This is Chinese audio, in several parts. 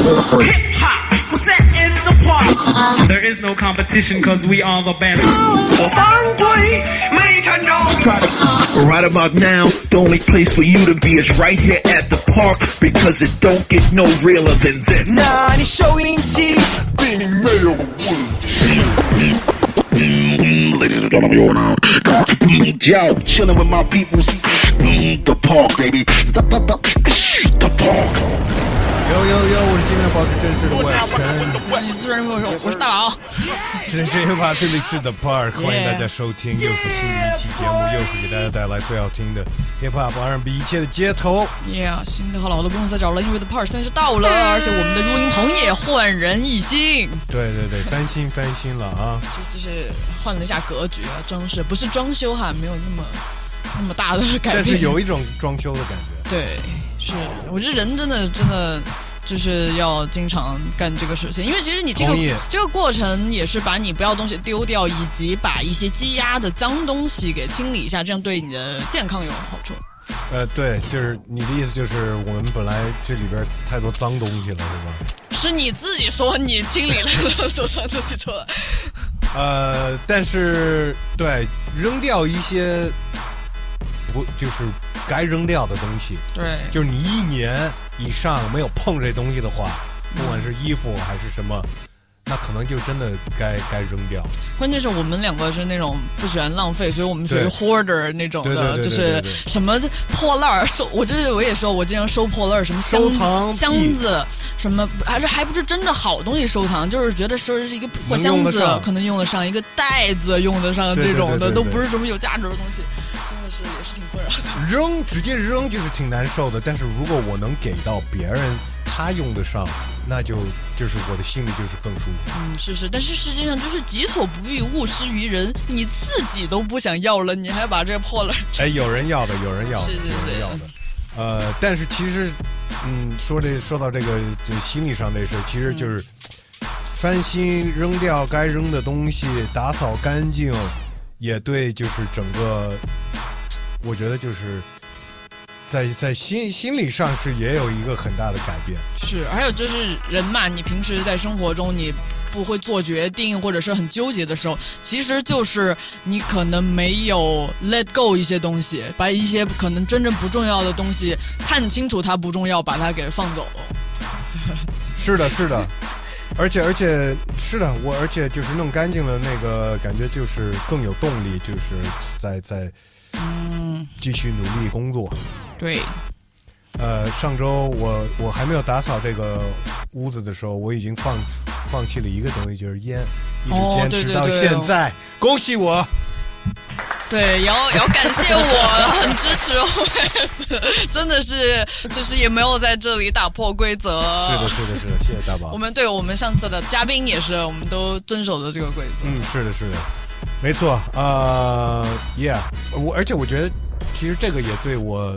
Hip hop, we're the park. There is no competition because we are the best. Right about now, the only place for you to be is right here at the park because it don't get no realer than this. Nah, 아니 쇼인지 빈이 매력 Ladies and gentlemen, you're now Yo, chilling with my people. The park, baby. The park. 呦呦呦！我是今天保持真实的魏晨，我是大佬，真实 hiphop，这里是 The Park，欢迎大家收听，又是新的一期节目，又是给大家带来最好听的 hiphop R&B 一切的街头。耶、新的和老的不用再找了，因为 The Park 现在是到了，而且我们的录音棚也焕然一新，对对对，翻新翻新了啊！就就是换了一下格局啊，装饰不是装修哈，没有那么那么大的改变，但是有一种装修的感觉。对，是我觉得人真的真的。就是要经常干这个事情，因为其实你这个这个过程也是把你不要东西丢掉，以及把一些积压的脏东西给清理一下，这样对你的健康有好处。呃，对，就是你的意思就是我们本来这里边太多脏东西了，是吧？是你自己说你清理了多脏东西出来，呃，但是对，扔掉一些不就是该扔掉的东西，对，就是你一年以上没有碰这东西的话，不管是衣服还是什么，那可能就真的该该扔掉。关键是我们两个是那种不喜欢浪费，所以我们属于 hoarder 那种的，就是什么破烂儿收，我这我也说，我经常收破烂儿，什么箱箱子，什么还是还不是真的好东西收藏，就是觉得说是一个破箱子可能用得上，一个袋子用得上这种的，都不是什么有价值的东西，是也是挺困扰的。扔直接扔就是挺难受的，但是如果我能给到别人，他用得上，那就就是我的心里就是更舒服。嗯，是是，但是实际上就是己所不欲，勿施于人，你自己都不想要了，你还把这个破烂哎，有人要的，有人要的，是是是有人要的。呃，但是其实，嗯，说这说到这个这心理上这事，其实就是、翻新扔掉该扔的东西，打扫干净，也对，就是整个，我觉得就是在在心心理上是也有一个很大的改变。是，还有就是人嘛，你平时在生活中你不会做决定，或者是很纠结的时候，其实就是你可能没有 let go 一些东西，把一些可能真正不重要的东西看清楚它不重要，把它给放走。是的，是的，而且而且是的，我而且就是弄干净了，那个感觉就是更有动力，就是在在嗯，继续努力工作。对，呃，上周我我还没有打扫这个屋子的时候，我已经放放弃了一个东西，就是烟，一哦直坚持到对对对现在，恭喜我！对，也要也要感谢我，很支持 OS，真的是就是也没有在这里打破规则。是的，是的，是的，谢谢大宝我。们对我们上次的嘉宾也是，我们都遵守了这个规则。嗯，是的，是的，没错。呃，Yeah，我而且我觉得，其实这个也对我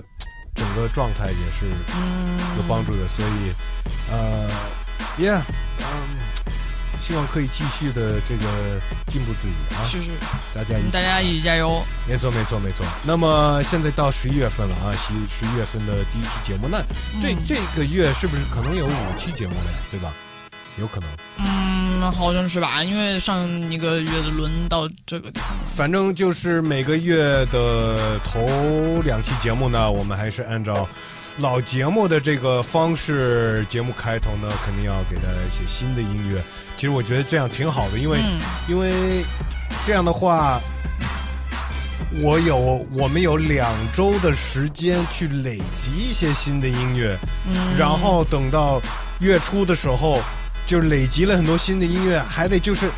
整个状态也是有帮助的，所以呃，Yeah，嗯、希望可以继续的这个进步自己啊，是是，大家一起，大家一起加油。没错，没错，没错。那么现在到十一月份了啊，十十一月份的第一期节目，那这、嗯这个月是不是可能有五期节目了呀？对吧？有可能。嗯，好像是吧，因为上一个月的轮到这个地方。反正就是每个月的头两期节目呢，我们还是按照老节目的这个方式，节目开头呢肯定要给大家一些新的音乐。其实我觉得这样挺好的，因为、嗯因为这样的话，我有我们有两周的时间去累积一些新的音乐，嗯，然后等到月初的时候，就是累积了很多新的音乐，还得就是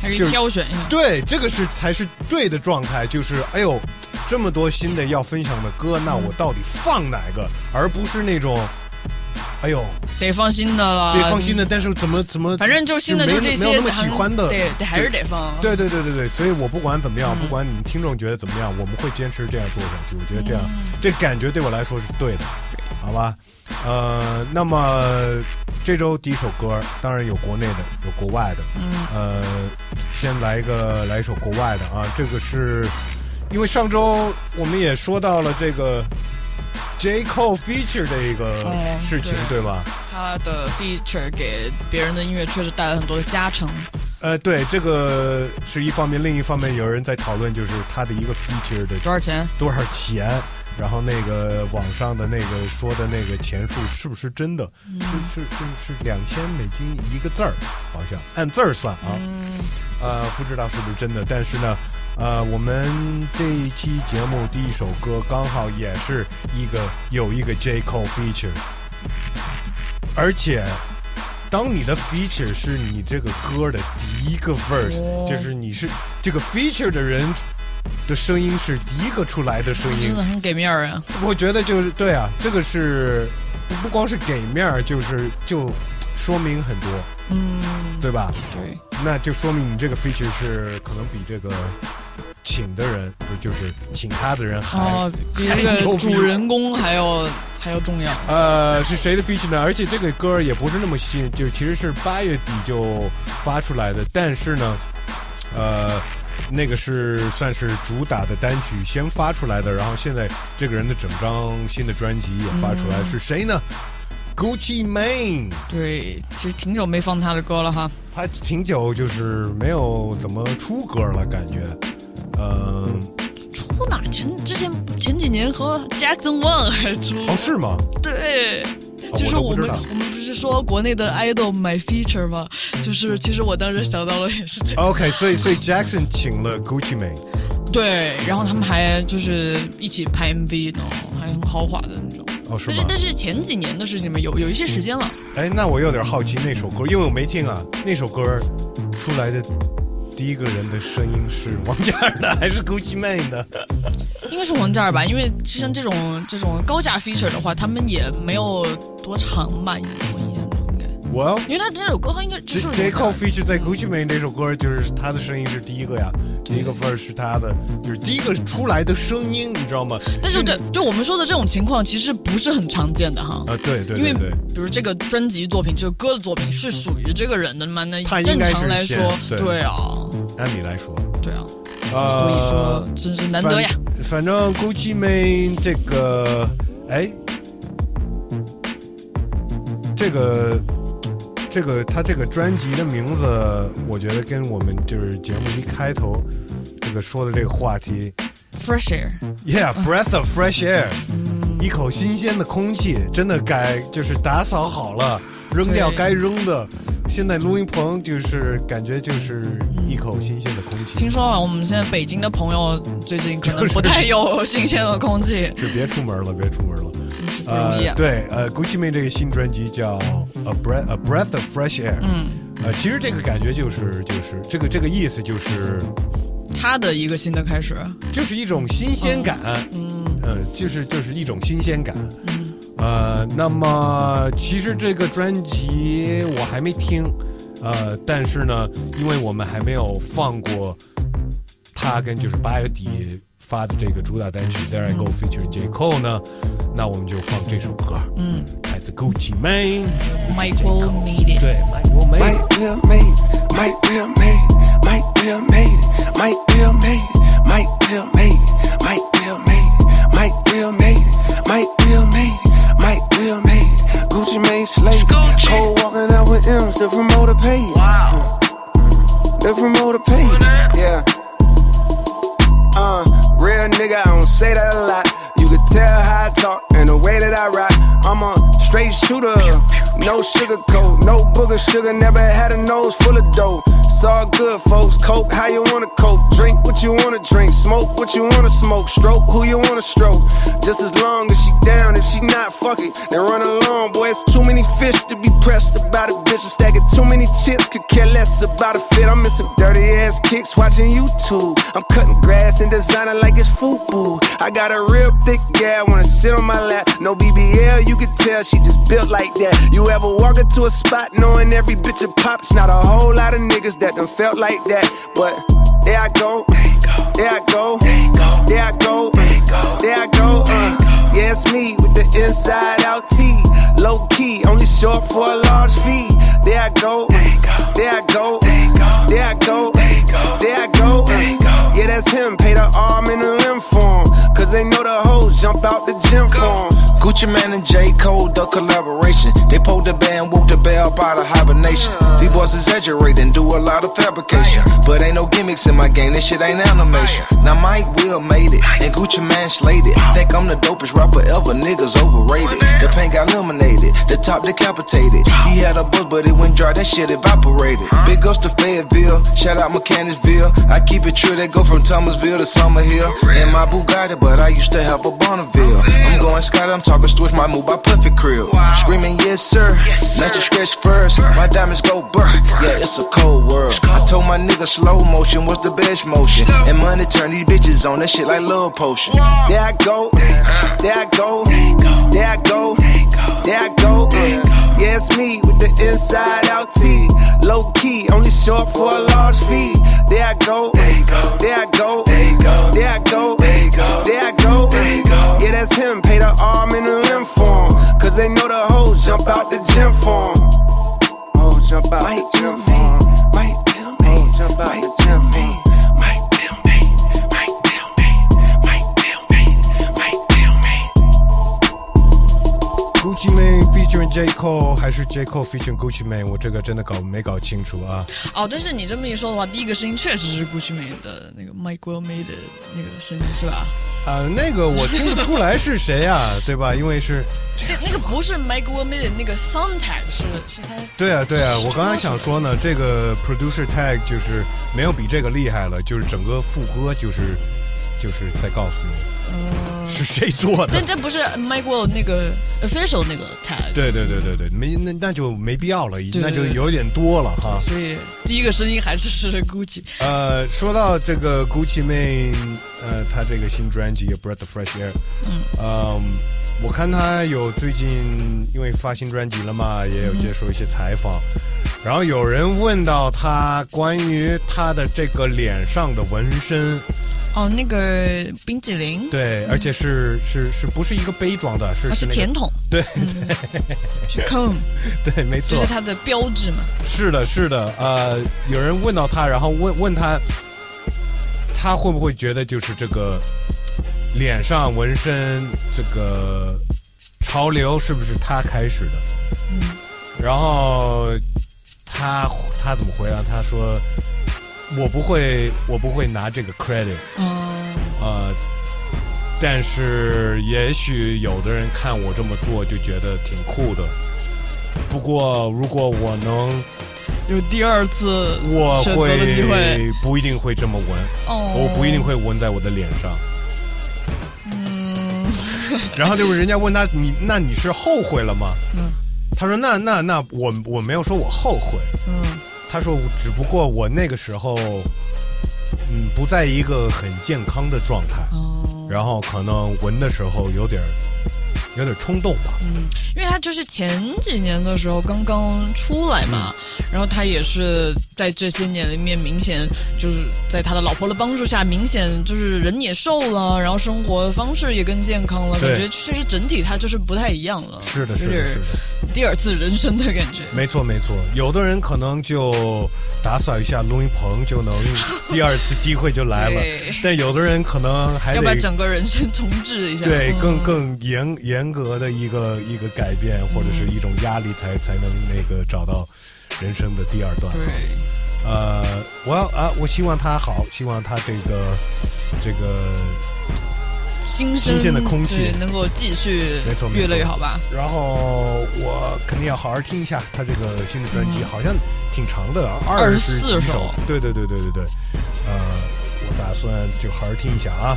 还可以就是挑选一下。对，这个是才是对的状态，就是哎呦，这么多新的要分享的歌，那我到底放哪个？而不是那种，哎呦，得放心的了。得，放心的，但是怎么怎么，反正就新的没就这些，没有那么喜欢的，对，得还是得放。对对对对对，所以我不管怎么样，嗯不管你们听众觉得怎么样，我们会坚持这样做下去。我觉得这样，嗯这感觉对我来说是对的，好吧？呃，那么这周第一首歌，当然有国内的，有国外的。嗯呃，先来一个来一首国外的啊，这个是因为上周我们也说到了这个 J Cole feature 的一个哦事情，对对吧？他的 feature 给别人的音乐确实带来很多的加成。呃，对，这个是一方面，另一方面有人在讨论，就是他的一个 feature 的多少钱？多少钱，然后那个网上的那个说的那个钱数是不是真的？是是是是两千美金一个字儿，好像按字儿算啊。呃，不知道是不是真的，但是呢，呃，我们这一期节目第一首歌刚好也是一个有一个 J Cole feature，而且。当你的 feature 是你这个歌的第一个 verse，、哦就是你是这个 feature 的人的声音是第一个出来的声音真，的很给面儿啊！我觉得就是对啊，这个是不光是给面儿，就是就说明很多，嗯，对吧？对，那就说明你这个 feature 是可能比这个请的人，不就是请他的人还、哦，比这个主人公还要还要重要。呃，是谁的 feature 呢？而且这个歌也不是那么新，就其实是八月底就发出来的，但是呢，呃，那个是算是主打的单曲先发出来的，然后现在这个人的整张新的专辑也发出来，是谁呢？Gucci Mane，对，其实挺久没放他的歌了哈。他挺久就是没有怎么出歌了，感觉，嗯、出哪前之前前几年和 Jackson One 还出，哦，是吗？对。哦就是我们我们不是说国内的 idol my feature 吗？就是其实我当时想到了也是这样。OK，所以所以 Jackson 请了 Gucci Mane。对，然后他们还就是一起拍 MV 呢，还很豪华的那种。哦，是吗？但是但是前几年的事情嘛，有有一些时间了。哎，那我有点好奇那首歌，因为我没听啊。那首歌出来的第一个人的声音是王嘉尔的还是 Gucci Man 的？应该是王嘉尔吧，因为就像这种这种高价 feature 的话，他们也没有多长吧，我印象中应该，我因为他这首歌应该就 J 是 J Cole feature 在 Gucci Mane 那首歌，就是他的声音是第一个呀，第一个 verse 是他的，就是第一个出来的声音，你知道吗？但是就对，就我们说的这种情况，其实不是很常见的哈。啊，对对因为比如这个专辑作品，这个歌的作品是属于这个人的嘛？那正常来说，对对啊，按理来说，对啊，呃，所以说真是难得呀。反。反正 Gucci Mane 这个，哎，这个这个他这个专辑的名字，我觉得跟我们就是节目一开头这个说的这个话题 Fresh air，，Yeah，breath of fresh air，一口新鲜的空气，真的该就是打扫好了，扔掉该扔的。现在录音棚就是感觉就是一口新鲜的空气。听说啊，我们现在北京的朋友最近可能不太有新鲜的空气，就别出门了，别出门了。真是不容易啊。对，呃，Gucci Mane 这个新专辑叫《A Breath A Breath of Fresh Air》。嗯，呃，其实这个感觉就是就是这个这个意思就是他的一个新的开始，就是一种新鲜感。嗯，呃，就是就是一种新鲜感。嗯呃，那么其实这个专辑我还没听，呃，但是呢，因为我们还没有放过他跟就是八月底发的这个主打单曲《There I Go》featuring J Cole 呢，那我们就放这首歌，嗯来自 Gucci Mane，，Mike will need it。对，Mike Will Made。Might will made it, might will made it, might will made it, might will made it, might will made it, might will made it, might will made it, might will made it, might will made it. Gucci Mane slave, Cole walking out with M's, the promoter paid. Wow. The promoter paid. Yeah. Uh, real nigga, I don't say that a lot. You can tell how I talk and the way that I rock. I'm a straight shooter, no sugar coat, no booger sugar. Never had a nose full of dough. It's all good, folks. Coke, how you wanna coke? Drink what you wanna drink. Smoke what you wanna smoke. Stroke who you wanna stroke. Just as long as she down. If she not, fuck it. Then run along, boy. It's too many fish to be pressed about a bitch. I'm stacking too many chips. Could care less about a fit. I'm missing dirty ass kicks watching YouTube. I'm cutting grass and designing like it's FUBU. I got a real thick gal wanna sit on my lap. No BBL, you can tell she just built like that. You ever walk into a spot knowing every bitch a pop? It's not a whole lot of niggas that done felt like that. But there I go, there I go, there I go, there I go. Uh, yeah, it's me with the inside out T. Low key, only short for a large fee. There I go, there I go, there I go, there I go. Uh, yeah, that's him. Pay the arm and the limb for him. Cause they know the hoes jump out the gym for him. Gucci Man and J. Cole, the collaboration. They pulled the band, woke the bell out of hibernation. These boys exaggerate and do a lot of fabrication. But ain't no gimmicks in my game, this shit ain't animation. Now Mike Will made it, and Gucci Man slayed it. Think I'm the dopest rapper ever, niggas overrated. The paint got eliminated, the top decapitated. He had a buzz, but it went dry, that shit evaporated. Big ups to Fayetteville, shout out Mechanicsville. I keep it true, they go from Thomasville to Summerhill. In my Bugatti, but I used to have a Bonneville. I'm going Scott, I'm talking switch my move by Puffy Crib. Screaming, yes sir, let you stretch first. My diamonds go burr, yeah, it's a cold world. I told my nigga slow motion was the best motion. And money turn these bitches on, that shit like love potion. There I go, there I go, there I go, there I go. uh. Yeah, it's me with the inside out T. Low key, only short for a large fee. There I go, there I go, there I go, there I go, there I go. Yeah, that's him, pay the arm and the limb for him. Cause they know the hoes jump out the gym for him. Oh, jump out the gym for him. Might me, jump out the gym for him. J Cole 还是 J Cole featuring Gucci Mane？我这个真的搞没搞清楚啊。哦，但是你这么一说的话，第一个声音确实是 Gucci Mane 的那个 Mike Will Made 的那个声音是吧？啊，那个我听不出来是谁啊，对吧？因为是，这那个不是 Mike Will Made 的那个 Sound Tag 是是他对啊，对啊，我刚才想说呢，这个 producer tag 就是没有比这个厉害了，就是整个副歌就是就是在告诉你，是谁做的但。这不是 Mike Will 那个 official 那个 tag，对对对对对，没那那就没必要了，对那就有点多了哈。所以第一个声音还是是 Gucci。呃，说到这个 Gucci Mane，呃，她这个新专辑《Breath of Fresh Air》，嗯，我看她有最近因为发新专辑了嘛，也有接受一些采访，然后有人问到他关于他的这个脸上的纹身，哦，那个冰淇淋，对，而且是是是不是一个杯装的，是啊是甜筒，对是 cone，对，没错这是，它的标志嘛。是的，是的，呃，有人问到他，然后问问他，他会不会觉得就是这个脸上纹身这个潮流是不是他开始的？嗯，然后他他怎么回答？他说：“我不会，我不会拿这个 credit，嗯，呃，但是也许有的人看我这么做就觉得挺酷的。不过如果我能。”有第二次我。会不一定会这么纹，哦，我不一定会纹在我的脸上。嗯，然后就是人家问他你那你是后悔了吗？嗯，他说那那那我我没有说我后悔，嗯他说只不过我那个时候嗯不在一个很健康的状态，哦，然后可能闻的时候有点儿有点冲动吧。嗯，因为他就是前几年的时候刚刚出来嘛，嗯然后他也是在这些年里面明显就是在他的老婆的帮助下，明显就是人也瘦了，然后生活方式也更健康了，感觉确实整体他就是不太一样了。是的，是的，是的。第二次人生的感觉。没错，没错，有的人可能就打扫一下录音棚，就能第二次机会就来了对；但有的人可能还要把整个人生重置一下。对嗯更更严严格的一个一个改变，或者是一种压力才，才能那个找到人生的第二段。对，呃，我要啊，我希望他好，希望他这个这个新鲜的空气能够继续没错越来越好吧。然后我肯定要好好听一下他这个新的专辑，好像挺长的，二十几24首首。对对对对对对，呃，我打算就好好听一下啊。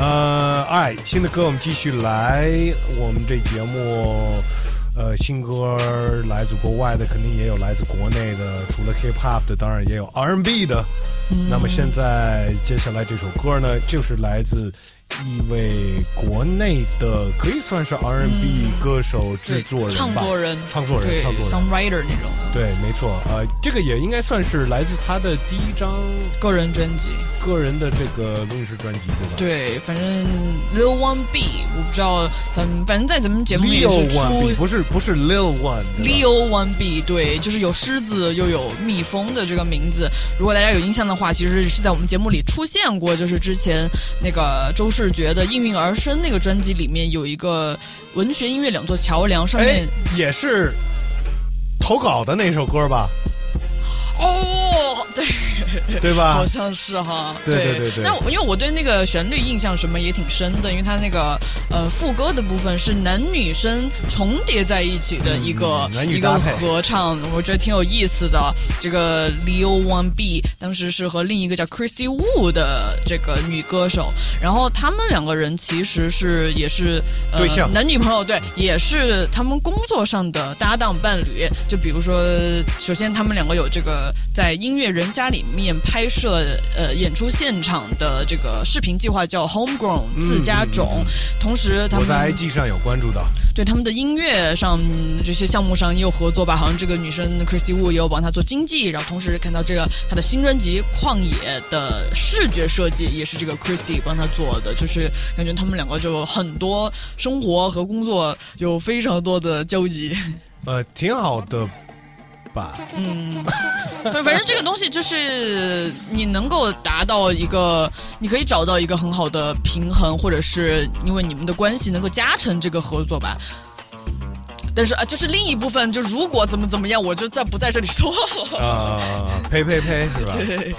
呃，哎，新的歌我们继续来，我们这节目。呃，新歌来自国外的，肯定也有来自国内的。除了 hip hop 的，当然也有 R&B 的。那么现在接下来这首歌呢，就是来自一位国内的，可以算是 R&B 歌手、制作人吧，唱作人，创作人，对创作人。，songwriter 那种的对，没错，呃，这个也应该算是来自他的第一张个人专辑。个人的这个录音室专辑，对吧？对，反正 Lil One B，我不知道咱们，反正在咱们节目里出 B 不是不是 Lil One 对吧 Leo One B，对，就是有狮子又有蜜蜂的这个名字。如果大家有印象的话，其实是在我们节目里出现过，就是之前那个周世是觉得应运而生那个专辑里面有一个文学音乐两座桥梁，上面，也是投稿的那首歌吧？哦，对，对吧好？像是哈，对对对对但我因为我对那个旋律印象什么也挺深的，因为它那个呃副歌的部分是男女生重叠在一起的一个、嗯一个合唱，我觉得挺有意思的。这个 Leo One B 当时是和另一个叫 Christy Wu 的这个女歌手，然后他们两个人其实是也是、呃、对象男女朋友，对，也是他们工作上的搭档伴侣。就比如说，首先他们两个有这个在音乐人家里面拍摄呃演出现场的这个视频计划叫 Homegrown 自家种，同时他们我在 IG 上有关注到。对他们的音乐上嗯这些项目上也有合作吧，好像这个女生 Christy Wu 也有帮她做经济，然后同时看到这个她的新专辑《旷野》的视觉设计也是这个 Christy 帮她做的，就是感觉他们两个就很多生活和工作有非常多的交集。呃，挺好的吧？嗯，反 反正这个东西就是你能够达到一个，你可以找到一个很好的平衡，或者是因为你们的关系能够加成这个合作吧。但是啊，就是另一部分，就如果怎么怎么样，我就再不在这里说了。啊，呸呸呸，是吧？对，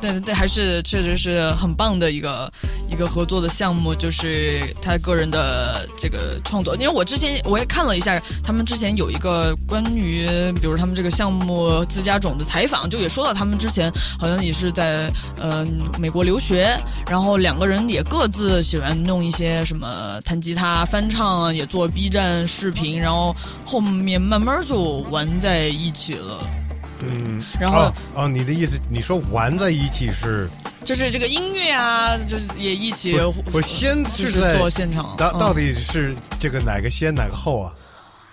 但但还是确实是很棒的一个一个合作的项目，就是他个人的这个创作。因为我之前我也看了一下，他们之前有一个关于比如他们这个项目自家种的采访，就也说到他们之前好像也是在呃美国留学，然后两个人也各自喜欢弄一些什么弹吉他、翻唱，也做 B 站视频，然后后面慢慢就玩在一起了。嗯，然后哦哦，你的意思，你说玩在一起是就是这个音乐啊，就是也一起不是不是先就是是在做现场，嗯。到到底是这个哪个先哪个后啊？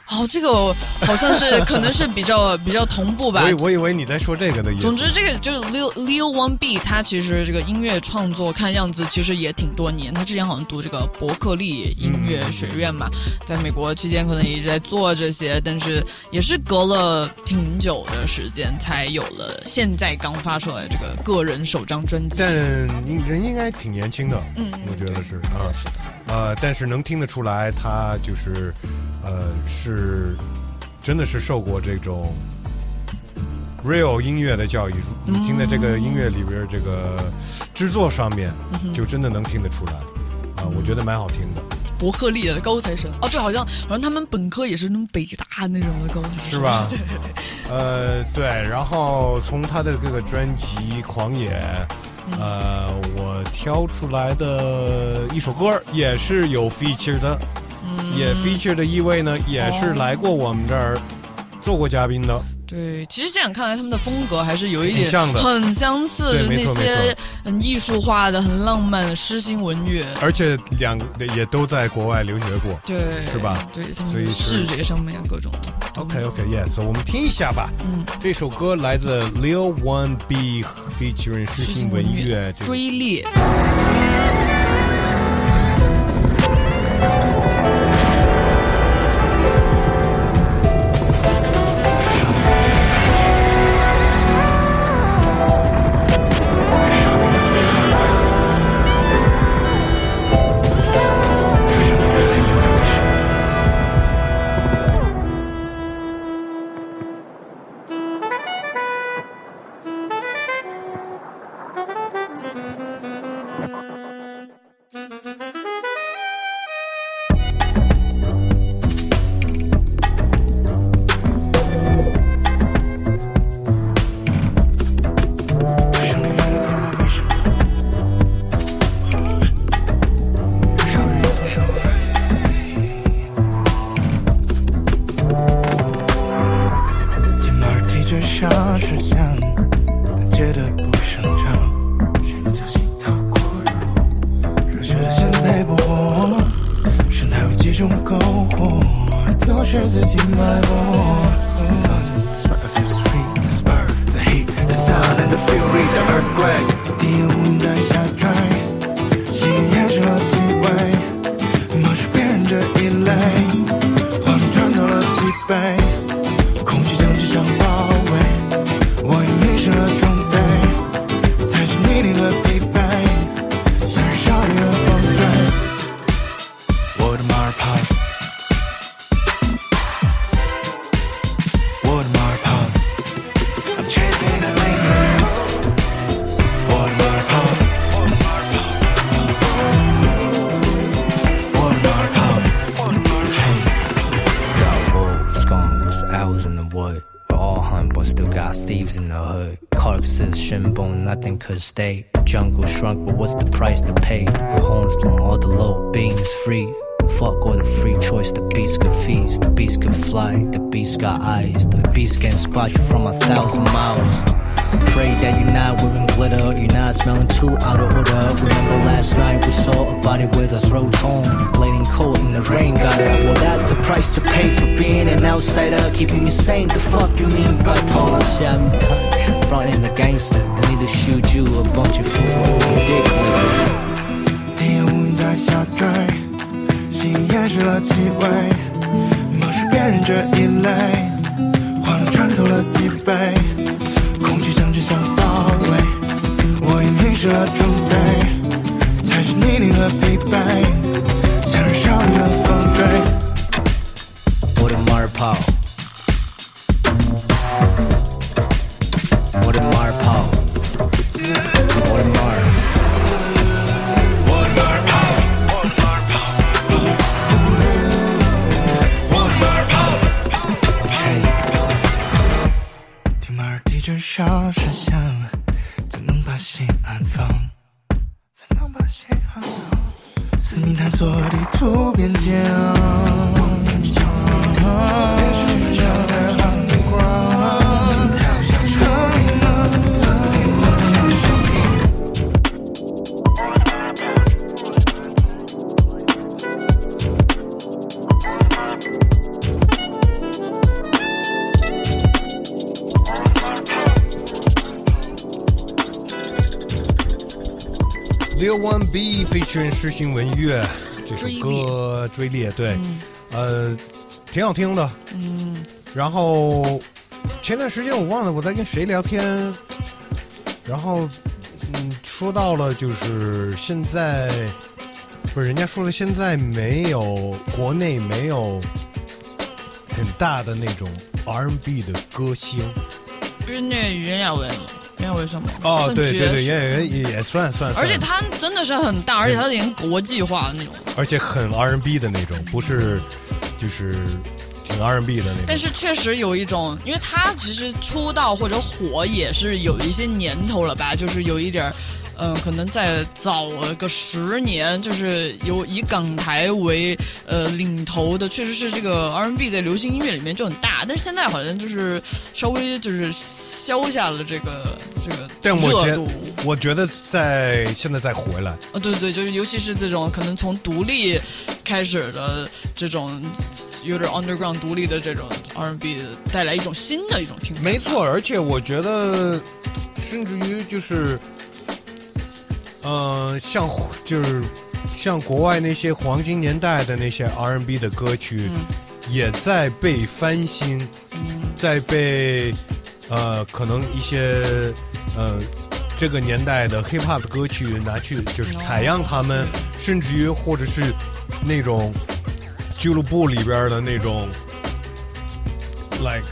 哦，这个好像是可能是比较 比较同步吧我以。我以为你在说这个的意思。总之，这个就是 Leo Leo One B，他其实这个音乐创作看样子其实也挺多年。他之前好像读这个伯克利音乐学院嘛，在美国期间可能也一直在做这些，但是也是隔了挺久的时间才有了现在刚发出来这个个人首张专辑。但应人应该挺年轻的，嗯，我觉得是啊，是的。呃，但是能听得出来，他就是，呃，是真的是受过这种 real 音乐的教育。你听的这个音乐里边，这个制作上面，就真的能听得出来，啊、我觉得蛮好听的，伯克利的高材生哦，对，好像好像他们本科也是那种北大那种的高材生，是？吧？呃，对，然后从他的这个专辑《狂野》。呃，我挑出来的一首歌也是有 feature 的，也 feature 的一位呢，也是来过我们这儿做过嘉宾的。对，其实这样看来，他们的风格还是有一点像的很相似，对就那些错很艺术化的、很浪漫的诗心文乐。而且两个也都在国外留学过。对，是吧对他们所以视觉上面各种。OK OK，Yes，、我们听一下吧。嗯，这首歌来自 Lil One B featuring 诗心文乐。追猎。天 more pound. One more pound. I'm chasing a lingering hope. One more pound. One more pound. Got wolves, skunks, owls in the wood. We all hunt, but still got thieves in the hood. Carcasses, shin bone, nothing could stay jungle shrunk, but what's the price to pay? Your home's blown, all the low beams freeze. Fuck all the free choice, the beast can feast, the beast can fly, the beast got eyes, the beast can spot you from a thousand miles. Pray that you're not wearing glitter, you're not smelling too out of order. Remember last night we saw a body with a throat torn, bleeding cold in the rain up. Well, that's the price to pay for being an outsider, keeping you sane. The fuck you mean bipolar? Shit, I'm done. Fronting the gangster, I need to shoot you a bunch of foo dick lickers. 心掩饰了气味，漠视别人这一类，欢乐穿透了脊背，恐惧将只想包围，我已迷失了状态，踩着泥泞和疲惫，像燃烧的风吹。我的马儿跑，圈诗行文乐这首歌《追猎》，对，呃，挺好听的。嗯，然后前段时间我忘了我在跟谁聊天，然后嗯说到了就是现在不是人家说了现在没有国内没有很大的那种 R&B 的歌星。不是那袁娅维吗？袁娅维算吗？哦，对对对，士演员也也算算，而且他真的是很大，而且他连国际化的那种。而且很 R&B 的那种，不是就是挺 R&B 的那种。但是确实有一种，因为他其实出道或者火也是有一些年头了吧，就是有一点儿，嗯、可能再早了个十年，就是有以港台为呃领头的，确实是这个 R&B 在流行音乐里面就很大，但是现在好像就是稍微就是消下了这个这个但我觉热度。我觉得在现在再回来，啊，对对，就是尤其是这种可能从独立开始的这种有点 underground 独立的这种 R&B，带来一种新的一种听感。没错，而且我觉得，甚至于就是，呃，像就是像国外那些黄金年代的那些 R&B 的歌曲，也在被翻新，在被呃可能一些呃这个年代的 hip hop 的歌曲拿去就是采样他们，甚至于或者是那种俱乐部里边的那种 like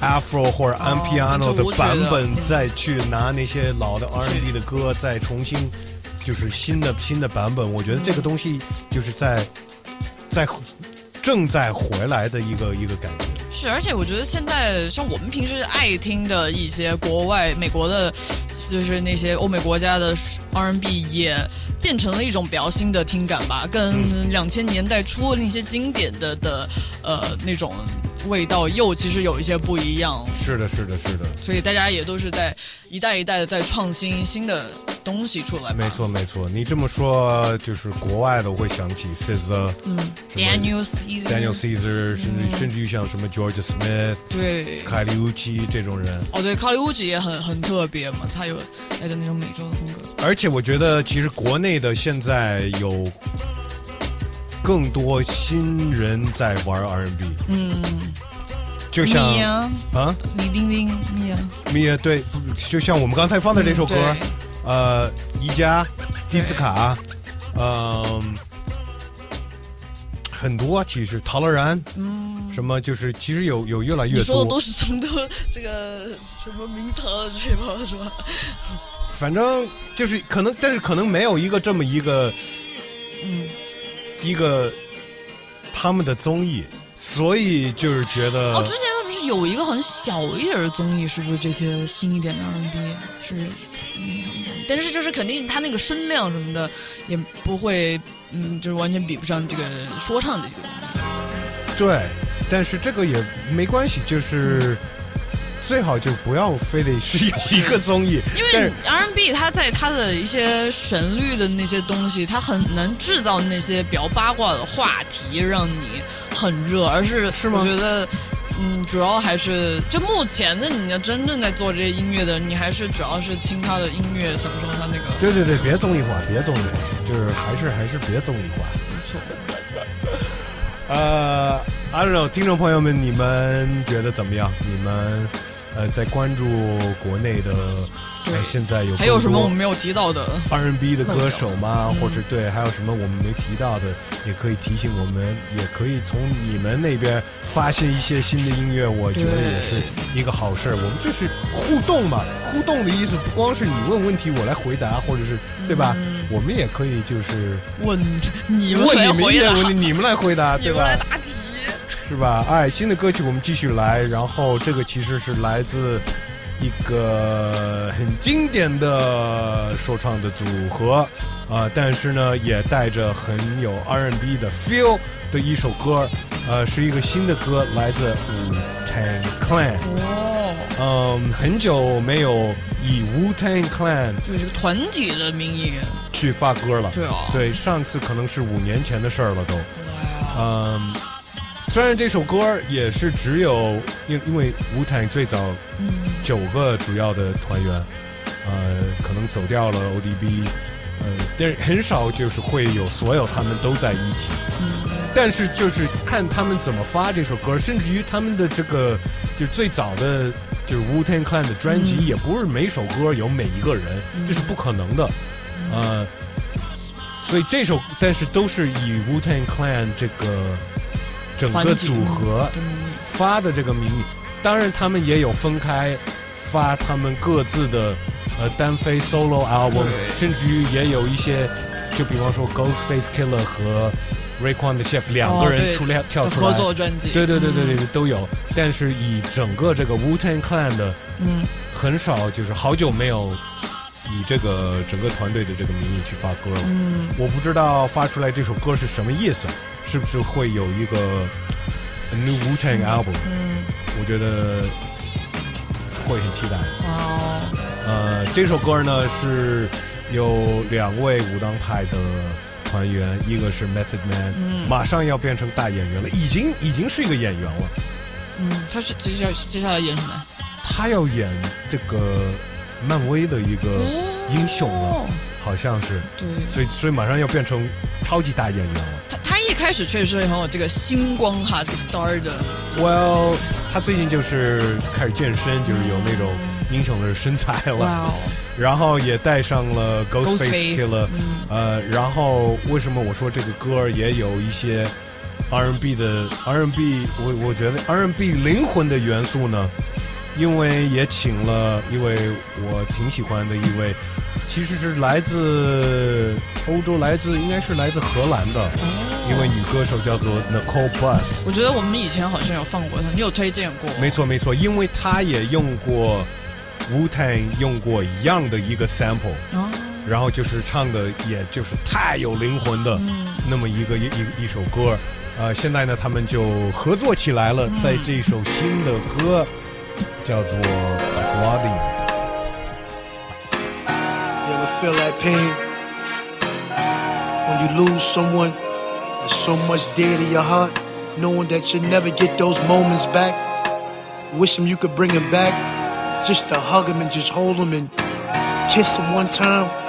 Afro 或者 a m piano 的版本嗯，再去拿那些老的 R&B 的歌，再重新就是新的新的版本。我觉得这个东西就是在在正在回来的一个一个感觉。是，而且我觉得现在像我们平时爱听的一些国外、美国的，就是那些欧美国家的 R&B 也变成了一种比较新的听感吧，跟两千年代初那些经典的的呃那种味道又其实有一些不一样。是的，是的，是的，所以大家也都是在一代一代的在创新新的东西出来。没错，没错。你这么说，就是国外的，我会想起 SZA，嗯，Daniel Caesar Daniel Caesar，甚至甚至于像什么 George Smith、对，凯利乌奇这种人。哦对，卡利乌吉也很很特别嘛，他有带着那种美洲的风格。而且我觉得，其实国内的现在有更多新人在玩 R&B，嗯，就像啊，啊，李丁丁，米啊，米娅对，就像我们刚才放的这首歌，嗯呃，宜家、迪斯卡，嗯、很多其实陶乐然，嗯，什么就是其实有有越来越多，说的都是成都这个什么名堂这吧是吧？反正就是可能，但是可能没有一个这么一个嗯，一个他们的综艺，所以就是觉得哦，之前他们是是有一个很小一点的综艺，是不是这些新一点的 R&B 是？嗯但是就是肯定他那个声量什么的也不会，嗯，就是完全比不上这个说唱的这个。对，但是这个也没关系，就是最好就不要非得是有一个综艺，因为 R&B 它在它的一些旋律的那些东西，它很能制造那些比较八卦的话题，让你很热。而是是吗我觉得，嗯，主要还是就目前的你要真正在做这些音乐的，你还是主要是听他的音乐，享受他那个。对对对，别综艺化，别综艺化，就是还是还是别综艺化。没错。呃，I don't know，听众朋友们，你们觉得怎么样？你们呃在关注国内的呃现在有还有什么我们没有提到的？R&B 的歌手吗？嗯或者对，还有什么我们没提到的，也可以提醒我们，也可以从你们那边发现一些新的音乐，我觉得也是一个好事儿。我们就是互动嘛，互动的意思不光是你问问题我来回答，或者是对吧？嗯我们也可以就是问你们来问你们一回答，你们来回答，对吧？们来答题。是吧？哎，新的歌曲我们继续来，然后这个其实是来自一个很经典的说唱的组合，啊、但是呢也带着很有 R&B 的 feel 的一首歌，呃，是一个新的歌，来自 Wu Tang Clan。哦，嗯，很久没有以 Wu Tang Clan 就是个团体的名义。去发歌了。对啊。对，上次可能是五年前的事儿了都。嗯，虽然这首歌也是只有因因为舞台最早嗯。九个主要的团员，呃，可能走掉了 ODB，呃，但是很少就是会有所有他们都在一起。嗯。但是就是看他们怎么发这首歌，甚至于他们的这个就最早的就是 Wu Tang Clan 的专辑，嗯也不是每首歌有每一个人，嗯这是不可能的。呃，所以这首但是都是以 Wu Tang Clan 这个整个组合发的这个名义，当然他们也有分开发他们各自的呃单飞 solo album，甚至于也有一些，就比方说 Ghostface Killer 和 Rayquan 的 Chef 两个人出来、跳出来。合作专辑。对对对对对都有，但是以整个这个 Wu Tang Clan 的嗯，很少，就是好久没有以这个整个团队的这个名义去发歌了。嗯，我不知道发出来这首歌是什么意思，是不是会有一个 new Wu Tang album？嗯，我觉得会很期待。哦，呃，这首歌呢是有两位武当派的团员，一个是 Method Man，、嗯马上要变成大演员了，已经已经是一个演员了。嗯，他是接下接下来演什么？他要演这个漫威的一个英雄了，哦好像是，对，所以所以马上要变成超级大演员了。他他一开始确实很有这个星光哈，这个 star 的，Well，他最近就是开始健身，就是有那种英雄的身材了。然后也带上了 Ghostface Ghostface，Killer，嗯。呃，然后为什么我说这个歌也有一些 R&B 的 R&B，我我觉得 R&B 灵魂的元素呢？因为也请了一位我挺喜欢的一位，其实是来自欧洲，来自应该是来自荷兰的一位女歌手，叫做 Nicole Bus。我觉得我们以前好像有放过她，你有推荐过？没错没错，因为她也用过 Wu Tang 用过一样的一个 sample，哦，然后就是唱的也就是太有灵魂的嗯。那么一个一一一首歌，呃，现在呢他们就合作起来了，在这首新的歌叫做 Claudine。You ever feel that pain? When you lose someone that's so much dear to your heart, knowing that you'll never get those moments back. Wish him you could bring him back, just to hug him and just hold him and kiss him one time.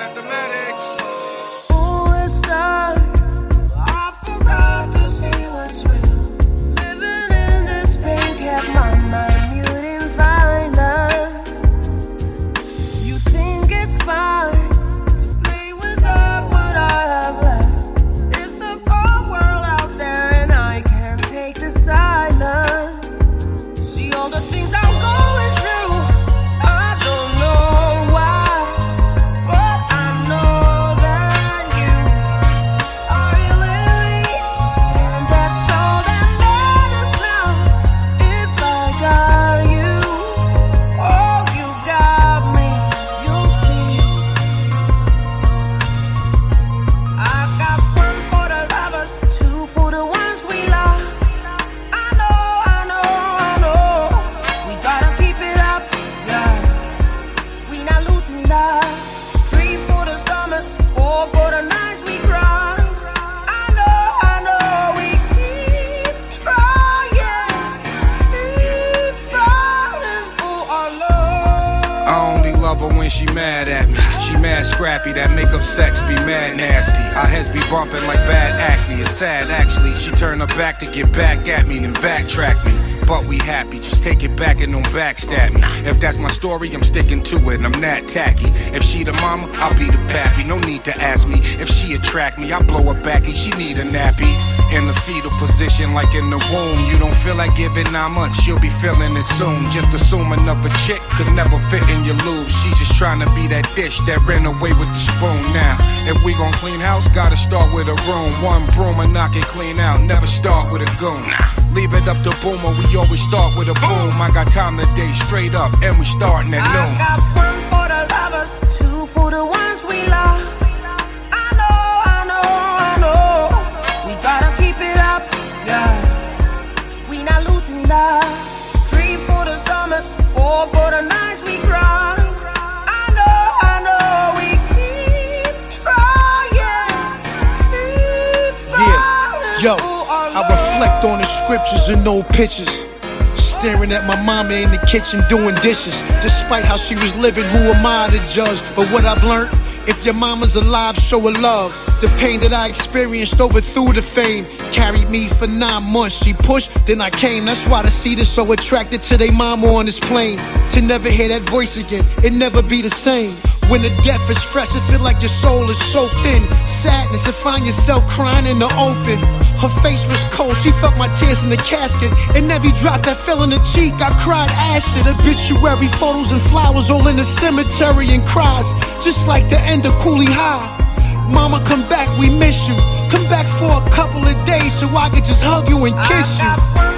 Story, I'm sticking to it. I'm that tacky. If she the mama, I'll be the pappy. No need to ask me if she attract me. I blow her back and she need a nappy. In the fetal position, like in the womb. You don't feel like giving nine months, she'll be feeling it soon. Just assuming of a chick could never fit in your lube. She just trying to be that dish that ran away with the spoon. Now, if we gon' clean house, gotta start with a room. One broom and knock it clean out. Never start with a goon. Leave it up to Boomer, we always start with a boom. I got time today, straight up, and we starting at noon. Scriptures and old pictures. Staring at my mama in the kitchen doing dishes. Despite how she was living, who am I to judge? But what I've learned, if your mama's alive, show her love. The pain that I experienced overthrew the fame. Carried me for nine months. She pushed, then I came. That's why the seed is so attracted to their mama on this plane. To never hear that voice again, it never be the same. When the death is fresh, it feel like your soul is soaked in sadness and find yourself crying in the open. Her face was cold, she felt my tears in the casket. And every drop that fell in the cheek, I cried acid. Obituary photos and flowers all in the cemetery and cries, just like the end of Cooley High. Mama, come back, we miss you. Come back for a couple of days so I could just hug you and kiss you.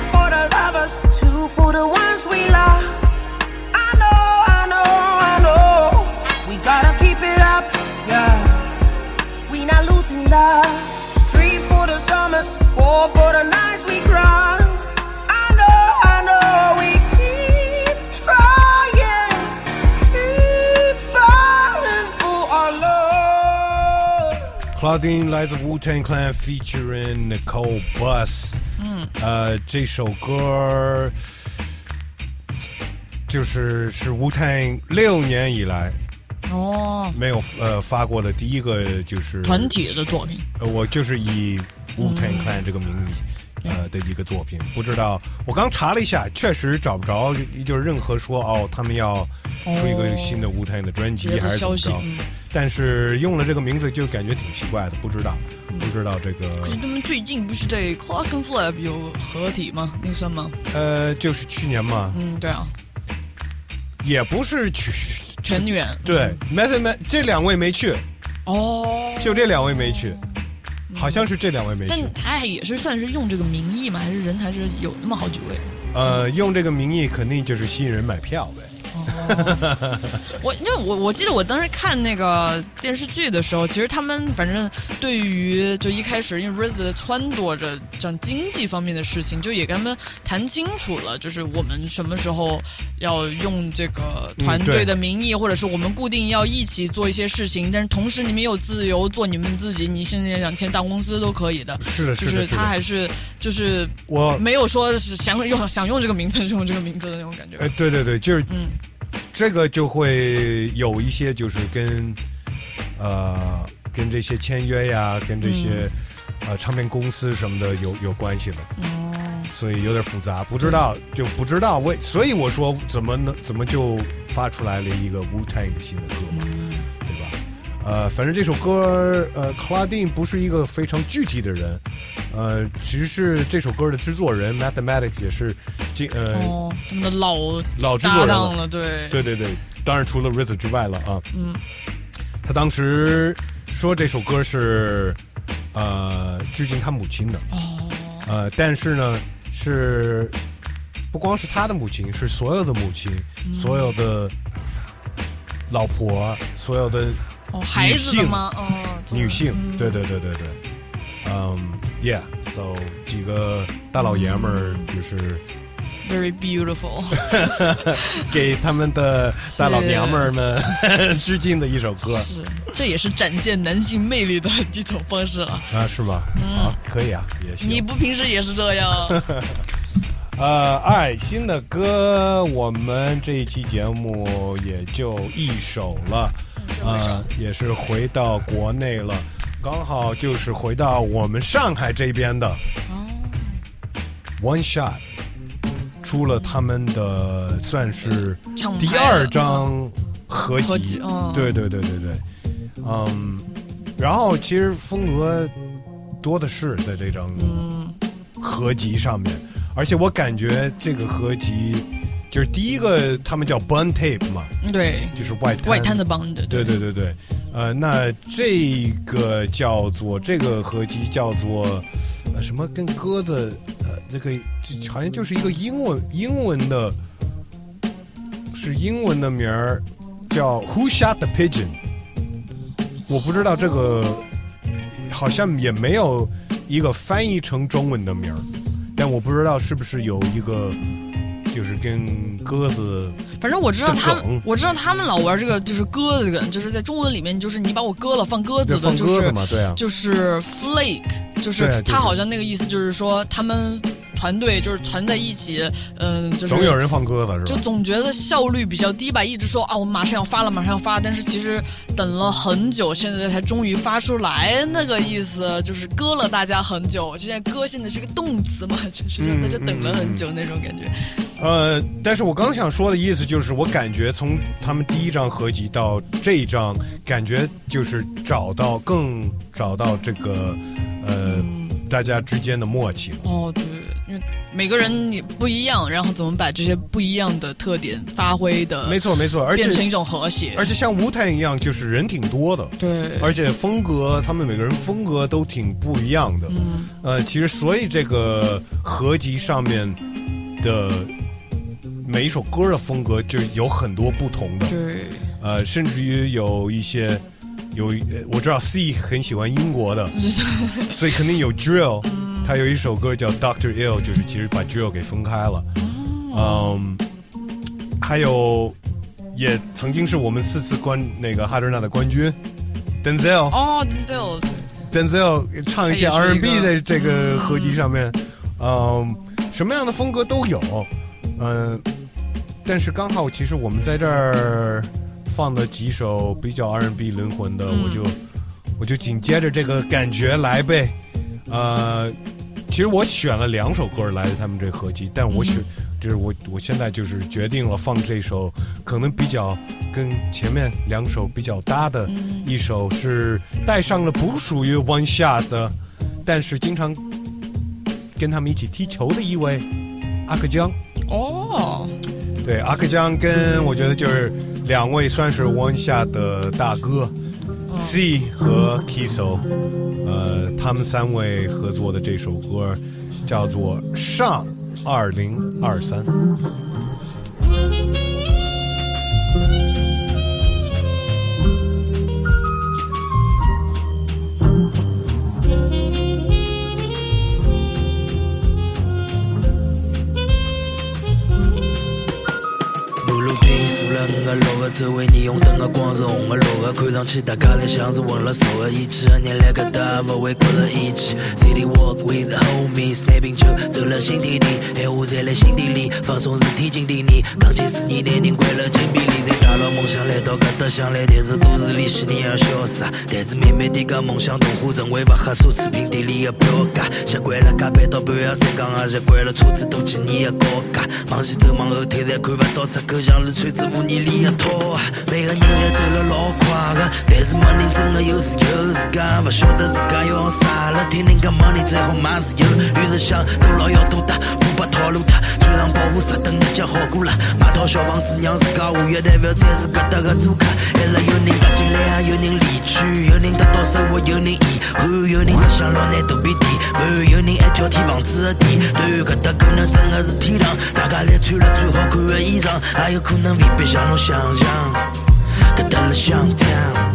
来自 Wu Tang Clan featuring Nicole Bus。嗯，呃，这首歌就是是 Wu Tang 六年以来哦，没有呃发过的第一个就是团体的作品。呃，我就是以 Wu Tang Clan 这个名义。呃的一个作品，不知道我刚查了一下，确实找不着，就是任何说哦，他们要出一个新的 Wu Tang 的专辑、还是怎么着消息，嗯。但是用了这个名字就感觉挺奇怪的，不知道，不知道这个可是他们最近不是在 Clock and Flap 有合体吗？那算吗？呃，就是去年嘛，嗯，对啊，也不是去全员对 Method Man 这两位没去，哦，就这两位没去，好像是这两位没去但。他也是算是用这个名义嘛，还是人还是有那么好几位？呃，用这个名义肯定就是吸引人买票呗。我因为我我记得我当时看那个电视剧的时候，其实他们反正对于就一开始因为 Riz 撺掇着讲经济方面的事情，就也跟他们谈清楚了，就是我们什么时候要用这个团队的名义，或者是我们固定要一起做一些事情，但是同时你们有自由做你们自己，你甚至想签大公司都可以的。是的，就是的，是他还。是就是我没有说是想用 想用这个名字就用这个名字的那种感觉。哎，对对对，就是嗯这个就会有一些就是跟呃跟这些签约呀，跟这些、呃唱片公司什么的有有关系了，哦，所以有点复杂，不知道就不知道为，所以我说怎么能怎么就发出来了一个 Wu Tang 的新的歌嘛？呃，反正这首歌，呃，Claudine 不是一个非常具体的人，呃，其实是这首歌的制作人 Mathematics 也是这呃、哦，他们的老老制作人。了，对。对对对，当然除了 Riz 之外了啊。嗯，他当时说这首歌是呃致敬他母亲的，哦，呃，但是呢是不光是他的母亲，是所有的母亲，嗯。所有的老婆，所有的哦，孩子吗？哦，女性，嗯对对对对对，嗯、y e a h s o 几个大老爷们儿就是。，very beautiful，给他们的大老娘们儿们 致敬的一首歌是，这也是展现男性魅力的一种方式了。啊，是吗？嗯啊，可以啊，也行。你不平时也是这样？呃，爱新的歌，我们这一期节目也就一首了，呃，也是回到国内了，刚好就是回到我们上海这边的 One Shot，出了他们的算是第二张合集，对对对对对，嗯，然后其实风格多的是在这张合集上面，而且我感觉这个合集就是第一个他们叫 Bun Tape 嘛，对，就是外滩。外滩的帮的，对。对对对，呃，那这个叫做这个合集叫做呃什么跟鸽子呃这个好像就是一个英文英文的，是英文的名儿叫 Who Shot the Pigeon，我不知道这个好像也没有一个翻译成中文的名儿，但我不知道是不是有一个就是跟鸽子反正我知道他们，我知道他们老玩这个，就是鸽子梗，就是在中文里面，就是你把我鸽了放鸽子的，就是就是 flake，就是他好像那个意思就是说他们团队就是团在一起，嗯，就是总有人放鸽子是吧？就总觉得效率比较低吧，一直说啊，我们马上要发了，马上要发，但是其实等了很久，现在才终于发出来，那个意思就是鸽了大家很久。就现在割现在是个动词嘛，就是让大家等了很久那种感觉。呃，但是我刚想说的意思就是，我感觉从他们第一张合集到这一张，感觉就是找到更找到这个呃、大家之间的默契了。哦，对，每个人你不一样，然后怎么把这些不一样的特点发挥的，没错没错，而且变成一种和谐。而且像舞台一样，就是人挺多的，对，而且风格他们每个人风格都挺不一样的。嗯，呃，其实所以这个合集上面的每一首歌的风格就有很多不同的。对，呃，甚至于有一些有我知道 C 很喜欢英国的，所以肯定有 drill。他有一首歌叫 Doctor Ill，就是其实把 drill 给分开了。嗯，还有也曾经是我们四次冠那个哈德纳的冠军 Denzel。哦，，Denzel，Denzel 唱一些 R&B 在这个合集上面，嗯，什么样的风格都有，嗯，但是刚好其实我们在这儿放了几首比较 R&B 灵魂的，嗯。我就我就紧接着这个感觉来呗，呃，其实我选了两首歌来自他们这合集，但我选。就是我，我现在就是决定了放这首，可能比较跟前面两首比较搭的，一首是带上了不属于 One Shot 的，但是经常跟他们一起踢球的一位阿克江。哦，对，阿克江跟我觉得就是两位算是 One Shot 的大哥、C 和 Kiso，呃，他们三位合作的这首歌叫做《上二零二三》。五个六个，周围霓虹灯的光是红的绿个，看上去大家侪像是混了熟的，一起和热烈个搭，不会觉着一起。City walk with the homies，拿瓶酒走了新天地，闲话侪辣心底里，放松是天经地义。钢琴是你男人关了禁闭里，在大佬梦想来到搿搭想来，但是都市里十年而消失。但是慢慢地个梦想童话成为不合奢侈品店里的标价，习惯了加班到半夜三更，也习惯了车子多几年的高架。往前走往后退，侪看不到出口，像是穿着五一里的套。每个人侪走了老快的，但是没人真的有自由自噶，不晓得自噶要啥了。听人家 money 最好买自由，于是想多劳要多得，不把套路他，穿上保护色等日脚好过了。买套小房子让自家下月台，不要再是搿搭个租客。还是有人踏进来，也有人离去，有人得到收获，有人遗憾，有人只想老难肚皮底，有人爱挑剔房子的地段，搿搭可能真的是天堂，大家侪穿了最好看的衣裳，也有可能未必像侬想象，搿搭是香港。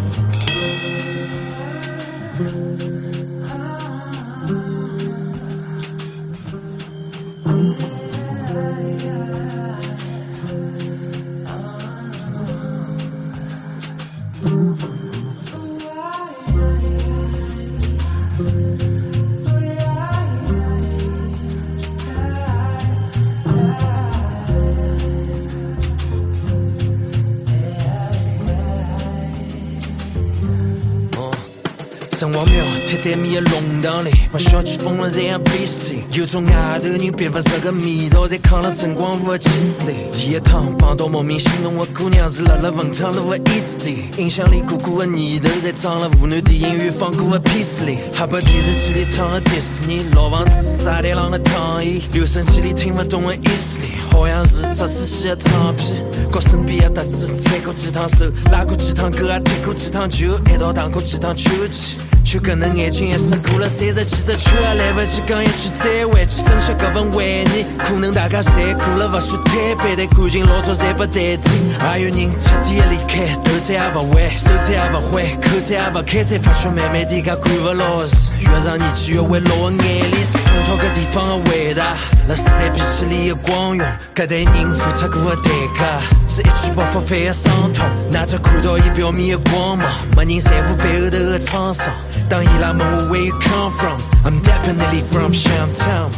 贴在你的弄堂里，把小区封了这样 beastie。有种外头人别发这个味道，在抗了晨光五的气势里。第一趟碰到莫名心动的姑娘，是辣辣文昌路的 East 地，音响里鼓鼓的念头，在装了湖南电影院放过的 Peace 里，还把电视机里唱的迪士尼，老房子沙滩上的躺椅，留声机里听不懂的意思里，好像是只仔细的唱片，和身边的搭子踩过几趟手，拉过几趟狗，也踢过几趟球，一道荡过几趟秋季。就跟那眼睛一闪过了三十几只秋，还来不及讲一句再会，去珍惜这份怀念。可能大家侪过了不算太悲，但感情老早侪被代替。还有人彻底的离开，头再也不回，手再也不挥，口再也不开，才发觉慢慢地，噶管不牢事。越上年纪越会落的眼泪，渗透搿地方的伟大。那时代脾气里的光荣，搿代人付出过的代价，是一去不复返的伤痛。那只看到伊表面的光芒，没人在乎背后头的沧桑。当伊拉问我 Where you come from，I'm definitely from Shamtown。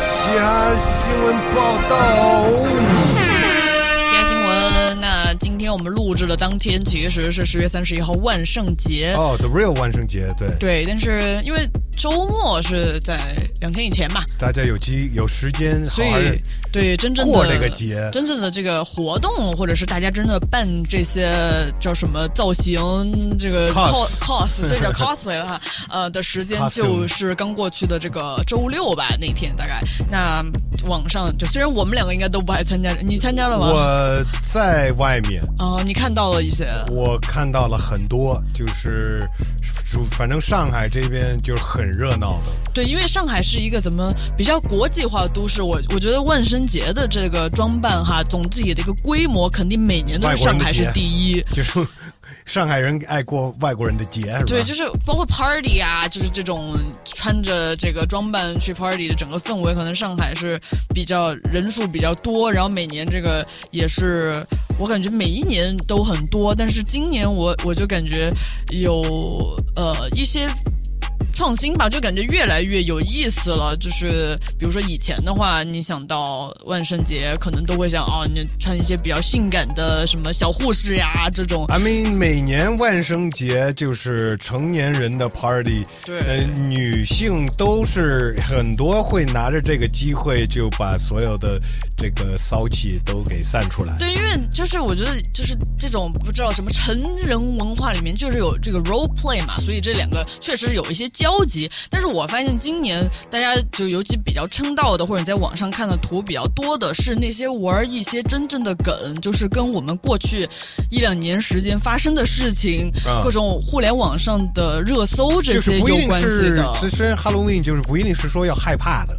西安新闻天我们录制的当天其实是十月三十一号万圣节。哦，The Real 万圣节，对，对，但是因为周末是在两天以前嘛，大家有机有时间，好所以对真正的过这个节真正的这个活动，或者是大家真的办这些叫什么造型，这个 Cos cos，这叫 cosplay 了哈，呃的时间就是刚过去的这个周六吧，那天大概。那网上就虽然我们两个应该都不爱参加，你参加了吗？我在外面，啊、你看到了一些，我看到了很多，就是主反正上海这边就是很热闹的。对，因为上海是一个怎么比较国际化的都市，我我觉得万圣节的这个装扮哈，总自己的一个规模肯定每年都是上海是第一。就是 上海人爱过外国人的节？对，就是包括 party 啊，就是这种穿着这个装扮去 party 的整个氛围，可能上海是比较人数比较多，然后每年这个也是我感觉每一年都很多，但是今年我我就感觉有呃一些。创新吧，就感觉越来越有意思了。就是比如说以前的话，你想到万圣节，可能都会想哦，你穿一些比较性感的什么小护士呀 这种。I mean，每年万圣节就是成年人的 party，对呃，女性都是很多会拿着这个机会就把所有的这个骚气都给散出来。对，因为就是我觉得就是这种不知道什么成人文化里面就是有这个 role play 嘛，所以这两个确实有一些交集。但是我发现今年大家就尤其比较称道的，或者你在网上看的图比较多的是那些玩一些真正的梗，就是跟我们过去一两年时间发生的事情，啊各种互联网上的热搜这些有关系的。其实 Halloween，就是不一定是说要害怕的，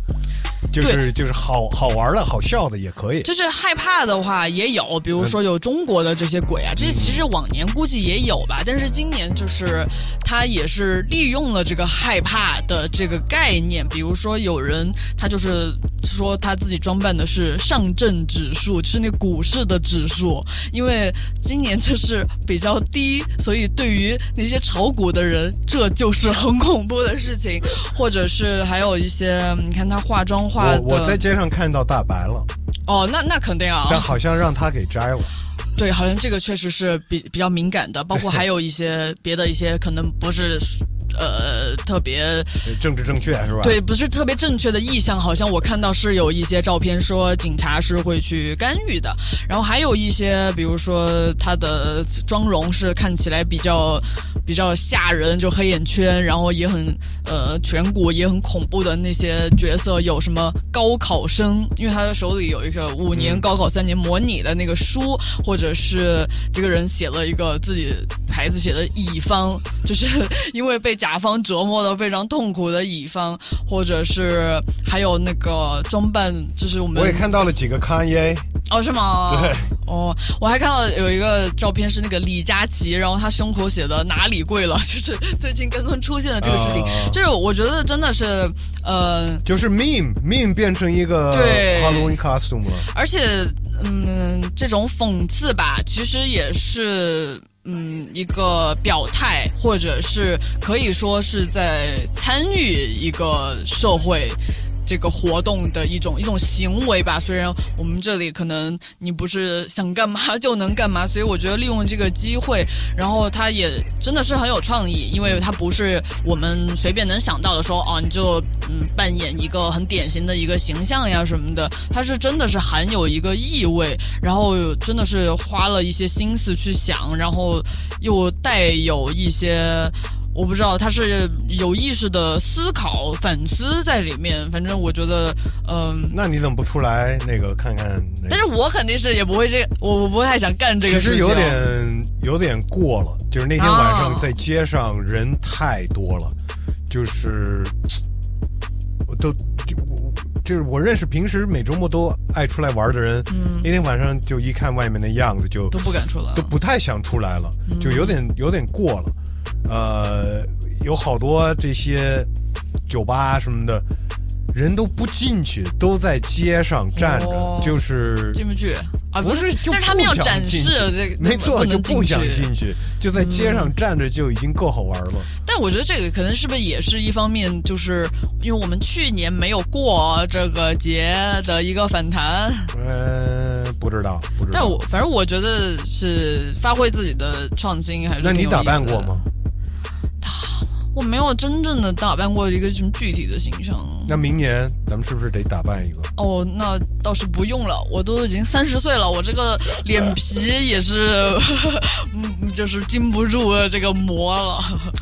就是就是好好玩的好笑的也可以。就是害怕的话也有，比如说有中国的这些鬼啊，这其实往年估计也有吧，但是今年就是他也是利用了这个害怕的这个概念，比如说有人他就是说他自己装扮的是上证指数，就是那股市的指数，因为今年就是比较低，所以对于那些炒股的人，这就是很恐怖的事情，或者是还有一些，你看他化妆化的，我我在街上看到大白了，哦，那那肯定啊，但好像让他给摘了。对，好像这个确实是比比较敏感的，包括还有一些 别的一些可能不是呃特别政治正确是吧？对，不是特别正确的意向，好像我看到是有一些照片说警察是会去干预的，然后还有一些比如说他的妆容是看起来比较比较吓人，就黑眼圈，然后也很呃颧骨也很恐怖的那些角色，有什么高考生，因为他的手里有一个五年高考三年模拟的那个书，或者是这个人写了一个自己孩子写的乙方，就是因为被甲方折磨的非常痛苦的乙方，或者是还有那个装扮，就是我们我也看到了几个 Kanye，哦，是吗？对。哦，我还看到有一个照片是那个李佳琦，然后他胸口写的哪里贵了，就是最近刚刚出现的这个事情，哦就是我觉得真的是，呃，就是 meme meme 变成一个对 Halloween costume 了。而且，嗯，这种讽刺吧，其实也是嗯一个表态，或者是可以说是在参与一个社会。这个活动的一种一种行为吧，虽然我们这里可能你不是想干嘛就能干嘛，所以我觉得利用这个机会，然后他也真的是很有创意，因为他不是我们随便能想到的说哦，你就嗯扮演一个很典型的一个形象呀什么的，他是真的是含有一个意味，然后真的是花了一些心思去想，然后又带有一些。我不知道他是有意识的思考、反思在里面。反正我觉得，嗯，那你怎么不出来那个看看？但是我肯定是也不会这，我我不太想干这个事情。其实有点有点过了，就是那天晚上在街上人太多了，就是我都就我就是我认识平时每周末都爱出来玩的人，那天晚上就一看外面的样子，就都不敢出来，都不太想出来了，就有点有点过了。呃，有好多这些酒吧什么的，人都不进去，都在街上站着，就是进不去啊？不是，就是他们要展示这个，没错，就不想进去，就在街上站着就已经够好玩了。但我觉得这个可能是不是也是一方面，就是因为我们去年没有过这个节的一个反弹。呃，不知道，不知道。但我反正我觉得是发挥自己的创新，还是那你打扮过吗？我没有真正的打扮过一个什么具体的形象。那明年咱们是不是得打扮一个？哦，那倒是不用了，我都已经三十岁了，我这个脸皮也是，嗯，就是经不住这个磨了。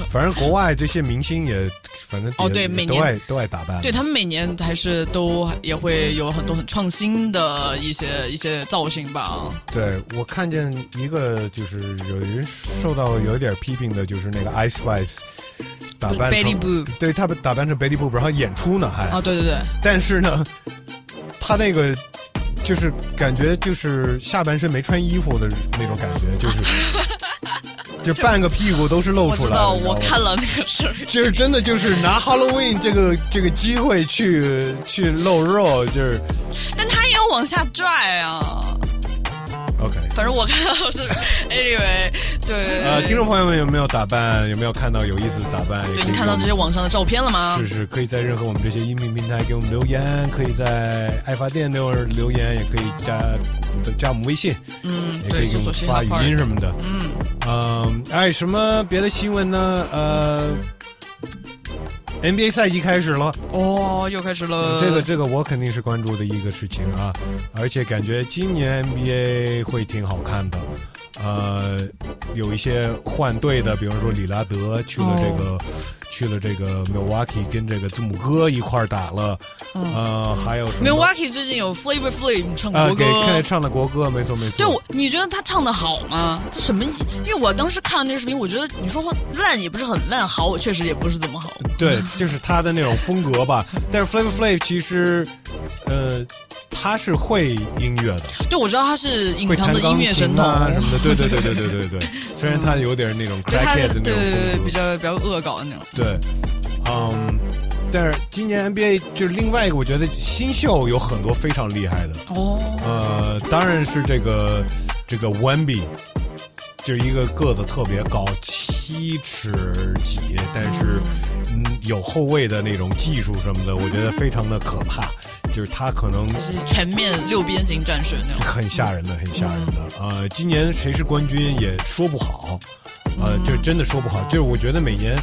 反正国外这些明星也，反正哦对，每年都爱都爱打扮。对他们每年还是都也会有很多很创新的一些一些造型吧。对我看见一个就是有人受到有点批评的，就是那个 Ice Spice。打扮成对他打扮成 Betty Boop，然后演出呢还。啊对对对，但是呢，他那个就是感觉就是下半身没穿衣服的那种感觉，就是 就半个屁股都是露出来。我知道，我看了那个事儿，就是真的就是拿 Halloween 这个这个机会去去露肉，就是，但他也有往下拽啊。反正我看到是，Anyway，对。呃，听众朋友们有没有打扮？有没有看到有意思的打扮？对你看到这些网上的照片了吗？是是，可以在任何我们这些音频平台给我们留言，可以在爱发电留留言，也可以加加我们微信，嗯，也可以给我们发语音什么的，嗯嗯，哎，什么别的新闻呢？呃。NBA 赛季开始了哦，又开始了。这个这个我肯定是关注的一个事情啊，而且感觉今年 NBA 会挺好看的。呃，有一些换队的，比方说里拉德去了这个。去了这个 Milwaukee，跟这个字母哥一块儿打了，呃，还有什么？Milwaukee 最近有 Flavor Flav 唱国歌，给唱的国歌，没错没错。对，我你觉得他唱的好吗？他什么？因为我当时看了那个视频，我觉得你说烂也不是很烂，好我确实也不是怎么好。对，就是他的那种风格吧。但是 Flavor Flav 其实，呃。他是会音乐的，对，我知道他是隐藏的音乐神童啊什么的，对对对对对对对。虽然他有点那种 crackhead 的那种风格，比较比较恶搞的那种。对，嗯，但是今年 NBA 就是另外一个，我觉得新秀有很多非常厉害的哦。呃，当然是这个这个 Wemby，就是一个个子特别高，七尺几，但是嗯有后卫的那种技术什么的，我觉得非常的可怕。就是他可能是全面六边形战神那种，很吓人的，很吓人的。呃，今年谁是冠军也说不好，呃，就真的说不好。就是我觉得每年，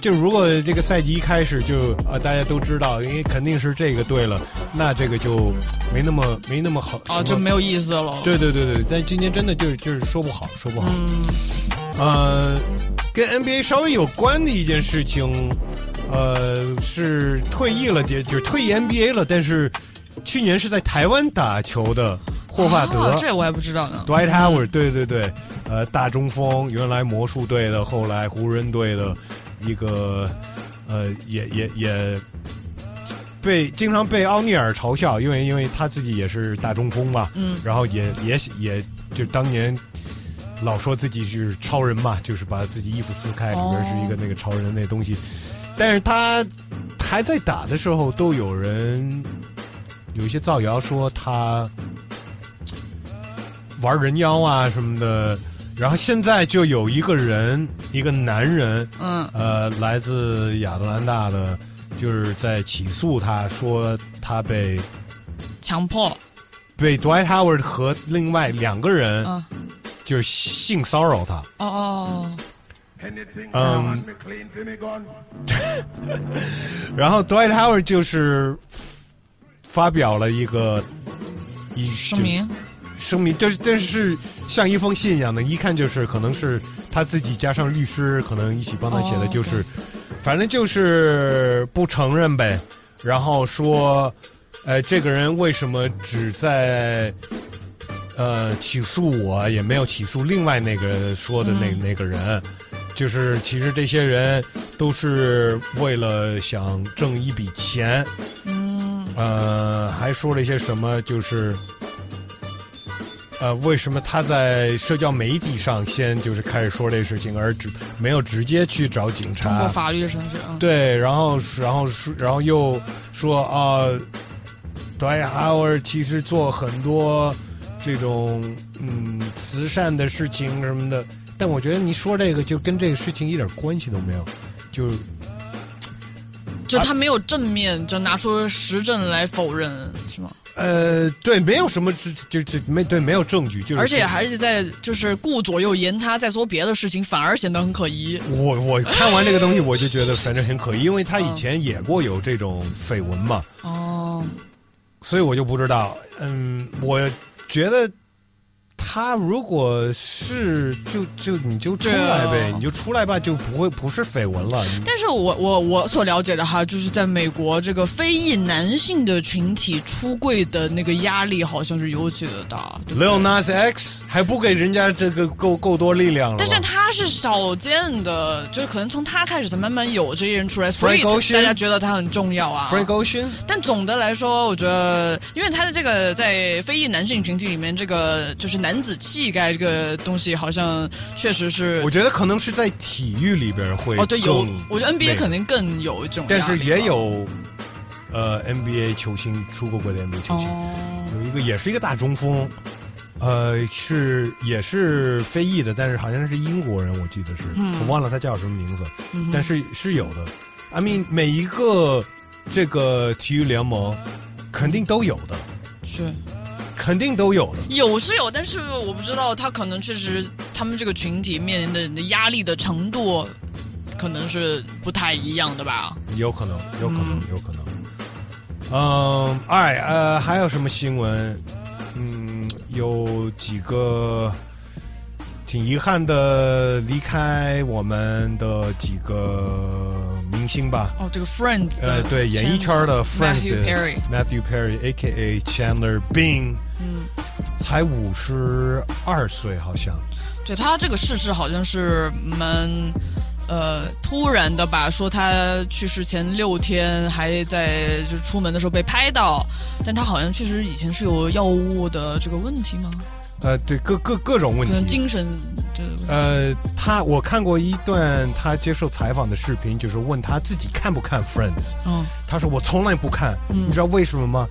就如果这个赛季一开始就呃大家都知道，因为肯定是这个队了，那这个就没那么没那么好啊，就没有意思了。对对对对，但今年真的就是就是说不好，说不好。嗯呃，跟 NBA 稍微有关的一件事情。呃，是退役了，就就是退役 NBA 了。但是去年是在台湾打球的霍华德，这我还不知道呢。Dwight Howard，对对对，呃，大中锋，原来魔术队的，后来湖人队的一个，呃，也也也被经常被奥尼尔嘲笑，因为因为他自己也是大中锋嘛，嗯，然后也也也就当年老说自己是超人嘛，就是把自己衣服撕开，里面是一个那个超人的那东西。但是他还在打的时候，都有人有一些造谣说他玩人妖啊什么的，然后现在就有一个人，一个男人，嗯。呃，来自亚特兰大的，就是在起诉他说他被强迫，被 Dwight Howard 和另外两个人嗯，就是性骚扰他。哦哦，嗯，然后 Dwight Howard 就是发表了一个一声明，声明，但是但是像一封信一样的，一看就是可能是他自己加上律师可能一起帮他写的，哦就是、反正就是不承认呗，然后说，呃，这个人为什么只在呃起诉我，也没有起诉另外那个说的那、嗯。那个人。就是其实这些人都是为了想挣一笔钱，嗯，呃，还说了一些什么，就是，呃，为什么他在社交媒体上先就是开始说这事情，而只没有直接去找警察？通过法律的程序，啊，对，然后然后说，然后又说啊，对，哈维尔其实做很多这种嗯慈善的事情什么的，但我觉得你说这个就跟这个事情一点关系都没有，就就他没有正面就拿出实证来否认，是吗？呃，对，没有什么就就就没对，没有证据，就是而且还是在就是顾左右言他，在说别的事情，反而显得很可疑。我我看完这个东西，我就觉得反正很可疑，因为他以前也过有这种绯闻嘛，哦，所以我就不知道。嗯，我觉得他如果是就就你就出来呗，啊你就出来吧，就不会不是绯闻了。但是我我我所了解的哈，就是在美国这个非裔男性的群体出柜的那个压力好像是尤其的大。Lil Nas X 还不给人家这个够够多力量了？但是他是少见的，就是可能从他开始才慢慢有这些人出来，所以大家觉得他很重要啊。Frank Ocean 但总的来说，我觉得，因为他的这个在非裔男性群体里面，这个就是男子气概这个东西，好像确实是我觉得可能是在体育里边会哦，对，有，我觉得 NBA 肯定更有这种但是也有呃 NBA 球星出过国的 NBA 球星，哦。有一个也是一个大中锋，呃，是也是非裔的，但是好像是英国人，我记得是，嗯。我忘了他叫什么名字，嗯但是是有的。I mean，每一个这个体育联盟肯定都有的，是肯定都有的。有是有，但是我不知道他可能确实他们这个群体面临的压力的程度，可能是不太一样的吧。有可能，有可能，嗯有可能。嗯，哎，呃，还有什么新闻？嗯，有几个挺遗憾的离开我们的几个明星吧。哦，这个 Friends 的呃，对，演艺圈的 Friends Matthew 的 Perry Matthew Perry，A.K.A. Chandler Bing，嗯，才五十二岁，好像。对他这个逝世好像是蛮呃突然的吧，说他去世前六天还在就出门的时候被拍到，但他好像确实以前是有药物的这个问题吗？呃，对，各各各种问题。精神这个问题呃，他我看过一段他接受采访的视频，就是问他自己看不看 Friends。嗯他说我从来不看，嗯你知道为什么吗？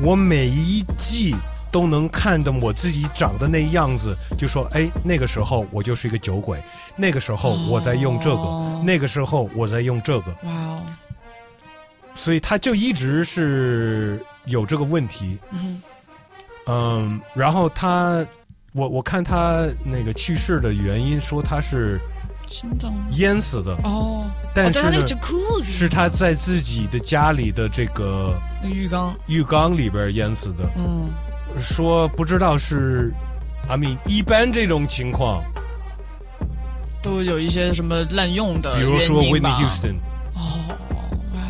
我每一季都能看的我自己长的那样子，就说哎，那个时候我就是一个酒鬼，那个时候我在用这个，哦那个时候我在用这个，哇哦，所以他就一直是有这个问题。嗯嗯，然后他，我我看他那个去世的原因，说他是，心脏淹死的，哦，但是是他在自己的家里的这个浴缸，浴缸里边淹死的。嗯，说不知道是，I mean，一般这种情况，都有一些什么滥用的比如说原因 Whitney Houston 哦，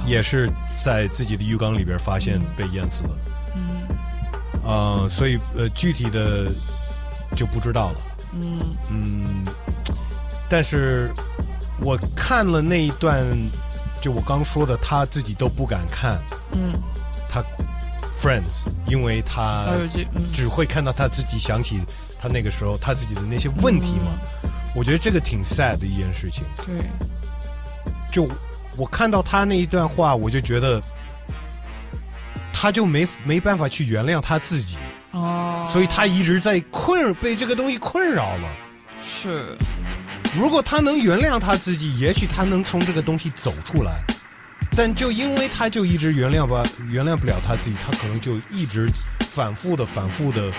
也是在自己的浴缸里边发现被淹死了。嗯。呃，所以呃，具体的就不知道了。嗯。嗯，但是我看了那一段，就我刚说的，他自己都不敢看。嗯，他 Friends，因为他只会看到他自己想起他那个时候他自己的那些问题嘛。我觉得这个挺 sad 的一件事情。对，就我看到他那一段话，我就觉得他就没没办法去原谅他自己，哦，所以他一直在困被这个东西困扰了。是，如果他能原谅他自己，也许他能从这个东西走出来。但就因为他就一直原谅吧原谅不了他自己，他可能就一直反复的、反复的。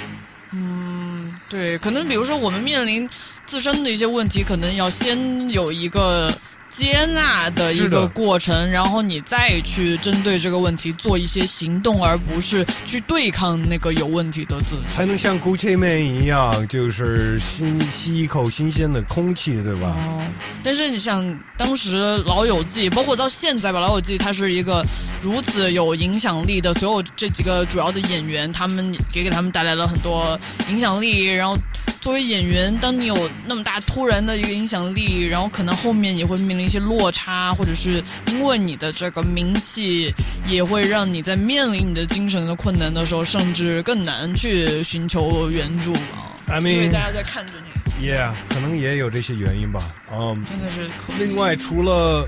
嗯，对，可能比如说我们面临自身的一些问题，可能要先有一个接纳的一个过程，然后你再去针对这个问题做一些行动，而不是去对抗那个有问题的自己。才能像 Gucci Man 一样，就是新吸一口新鲜的空气，对吧？哦，但是你像当时《老友记》，包括到现在吧，《老友记》它是一个如此有影响力的，所有这几个主要的演员，他们也给他们带来了很多影响力。然后作为演员，当你有那么大突然的一个影响力，然后可能后面也会面临一些落差，或者是因为你的这个名气，也会让你在面临你的精神的困难的时候，甚至更难去寻求援助啊。I 因为大家在看着你，yeah，可能也有这些原因吧。嗯、真的是另外，除了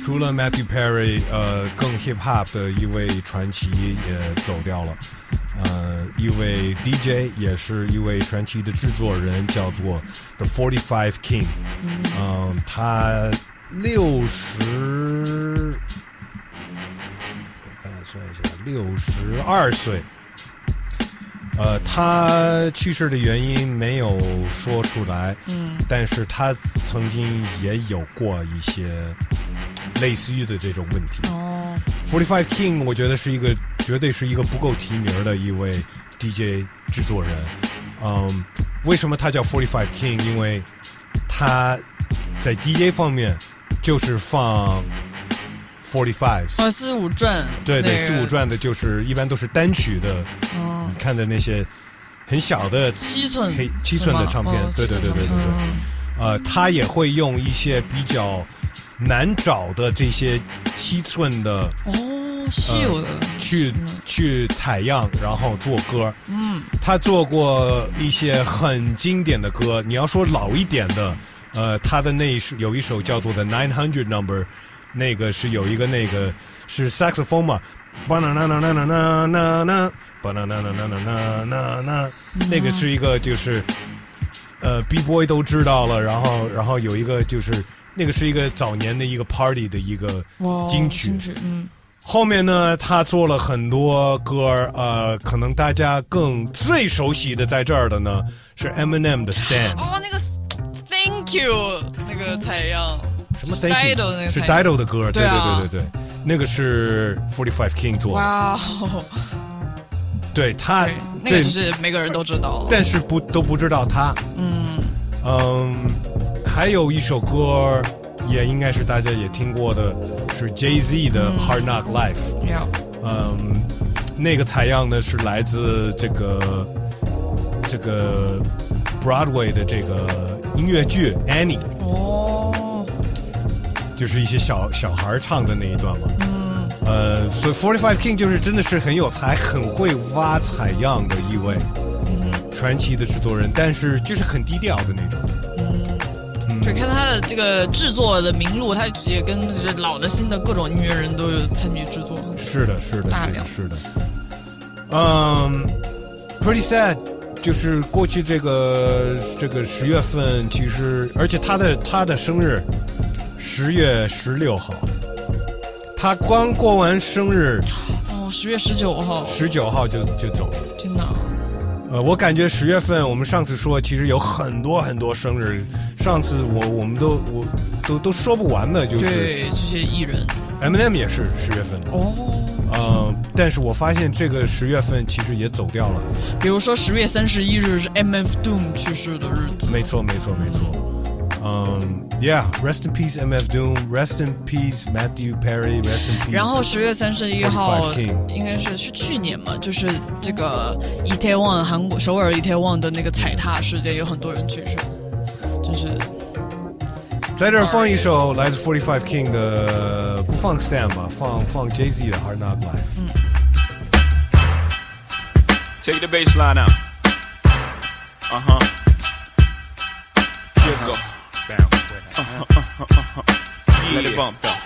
除了 Matthew Perry，呃，更 hip hop 的一位传奇也走掉了。呃，一位 DJ 也是一位传奇的制作人，叫做 The Forty Five King。嗯、他六十，我看算一下，六十二岁。呃，他去世的原因没有说出来，嗯，但是他曾经也有过一些类似于的这种问题。哦，Forty Five King，我觉得是一个绝对是一个不够提名的一位 DJ 制作人。嗯，为什么他叫 Forty Five King？因为他在 DJ 方面就是放 Forty Five。呃，四五转，对对，那个四五转的就是一般都是单曲的，哦你看的那些很小的七寸黑七寸的唱片，哦对对对对对呃，他也会用一些比较难找的这些七寸的哦，稀有的，去去采样，然后做歌。嗯，他做过一些很经典的歌，你要说老一点的，呃，他的那一首有一首叫做《The Nine Hundred Number》，那个是有一个那个是 saxophone 嘛。吧啦啦啦啦啦啦啦啦，吧啦啦啦啦啦啦啦啦，那个是一个就是，呃，B boy 都知道了，然后然后有一个就是那个是一个早年的一个 party 的一个，金曲，嗯，后面呢，他做了很多歌呃，可能大家更最熟悉的在这儿的呢是 Eminem 的 Stand，哦，那个 Thank you 那个采样，什么是 Thank you 是 Dido 的歌，对对啊。对对对。对，那个是 Forty Five King 做的，哇。哦，对他对，那个是每个人都知道了，但是不都不知道他，嗯，嗯，还有一首歌也应该是大家也听过的，是 Jay Z 的嗯。Hard Knock Life，要嗯，那个采样呢是来自这个这个 Broadway 的这个音乐剧 Annie，哦，就是一些小小孩唱的那一段嘛。嗯，呃，所以 Forty Five King 就是真的是很有才、很会挖采样的一位嗯。传奇的制作人，但是就是很低调的那种。看他的这个制作的名录，他也跟这老的、新的各种音乐人都有参与制作，是的，是的，是的，是的。嗯，Pretty sad，就是过去这个这个十月份，其实而且他的他的生日十月十六号，他刚过完生日，哦，十月十九号，十九号就就走了。呃，我感觉十月份我们上次说，其实有很多很多生日，上次我我们都我都都说不完的，就是对这些艺人，Eminem 也是十月份的。哦，呃，但是我发现这个十月份其实也走掉了。比如说十月三十一日是 M F Doom 去世的日子，没错，没错，没错。e a h r e s t in peace MF Doom，Rest in peace Matthew Perry，Rest in peace。然后十月三十一号45 King 应该是是去年嘛，就是这个 Itaewon 韩国首尔 Itaewon 的那个踩踏事件，有很多人去世，就是在这儿放一首来自 Forty Five King 的，不放 Stan 吧，放放 Jay Z 的 Hard Knock Life。 Take the bass line out. Uh huh. väldigt varmt. Ja.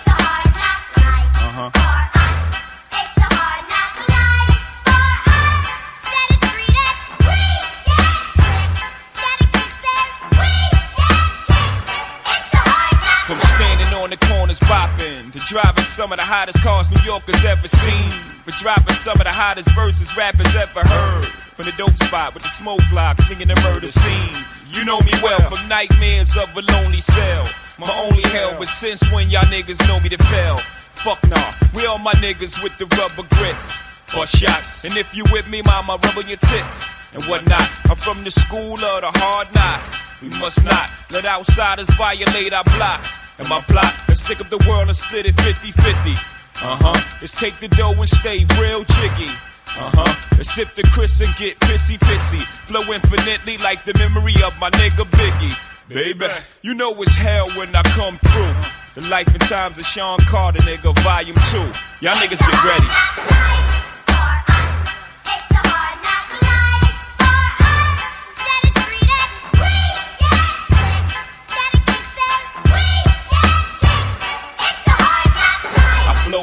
Some of the hottest cars New Yorkers ever seen. For dropping some of the hottest verses rappers ever heard. From the dope spot with the smoke block, thinking the murder scene. You know me well from nightmares of a lonely cell. My only hell, but since when y'all niggas know me to fail? Fuck nah, we all my niggas with the rubber grips. Bust shots, and if you with me, mama, rub on your tits and whatnot. I'm from the school of the hard knocks. We must not let outsiders violate our blocks. And my plot, let's stick up the world and split it 50 50. Uh huh. Let's take the dough and stay real jiggy. Uh huh. Let's sip the Chris and get pissy pissy. Flow infinitely like the memory of my nigga Biggie. Baby, you know it's hell when I come through. The life and times of Sean Carter, nigga, volume 2. Y'all niggas get ready.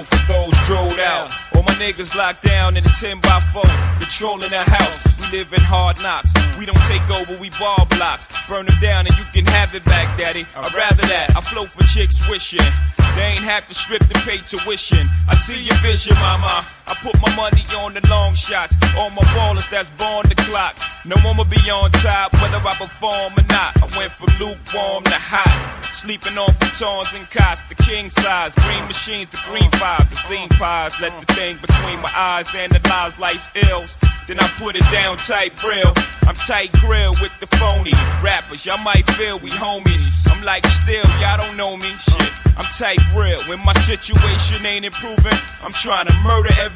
For those drilled out. All my niggas locked down in a 10 by 4, controlling the house. We live in hard knocks. We don't take over, we ball blocks. Burn them down and you can have it back, daddy. I'd rather that. I flow for chicks wishing. They ain't have to strip to pay tuition. I see your vision, mama. I put my money on the long shots. All my ballers that's born the clock. No one will be on top, whether I perform or not. I went from lukewarm to hot. Sleeping on futons and cots, the king size. Green machines, the green fives, the scene pies. Let the thing between my eyes analyze life's ills. Then I put it down tight grill. I'm tight grill with the phony rappers. Y'all might feel we homies. I'm like still, y'all don't know me. Shit. I'm tight real. When my situation ain't improving, I'm trying to murder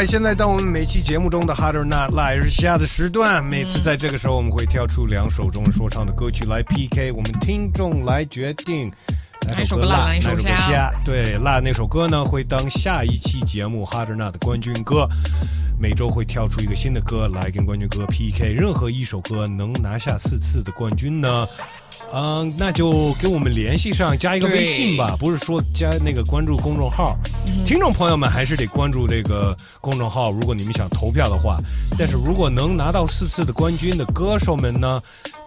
哎，现在到我们每期节目中的 Harder Not Lie 是下的时段，每次在这个时候，我们会挑出两首中文说唱的歌曲来 PK，我们听众来决定哪首歌辣哪哪首歌首虾虾。对，辣那首歌呢会当下一期节目 Harder Not 的冠军歌。每周会跳出一个新的歌来跟冠军歌 PK，任何一首歌能拿下四次的冠军呢？嗯，那就给我们联系上，加一个微信吧，不是说加那个关注公众号。听众朋友们还是得关注这个公众号，如果你们想投票的话。但是如果能拿到四次的冠军的歌手们呢，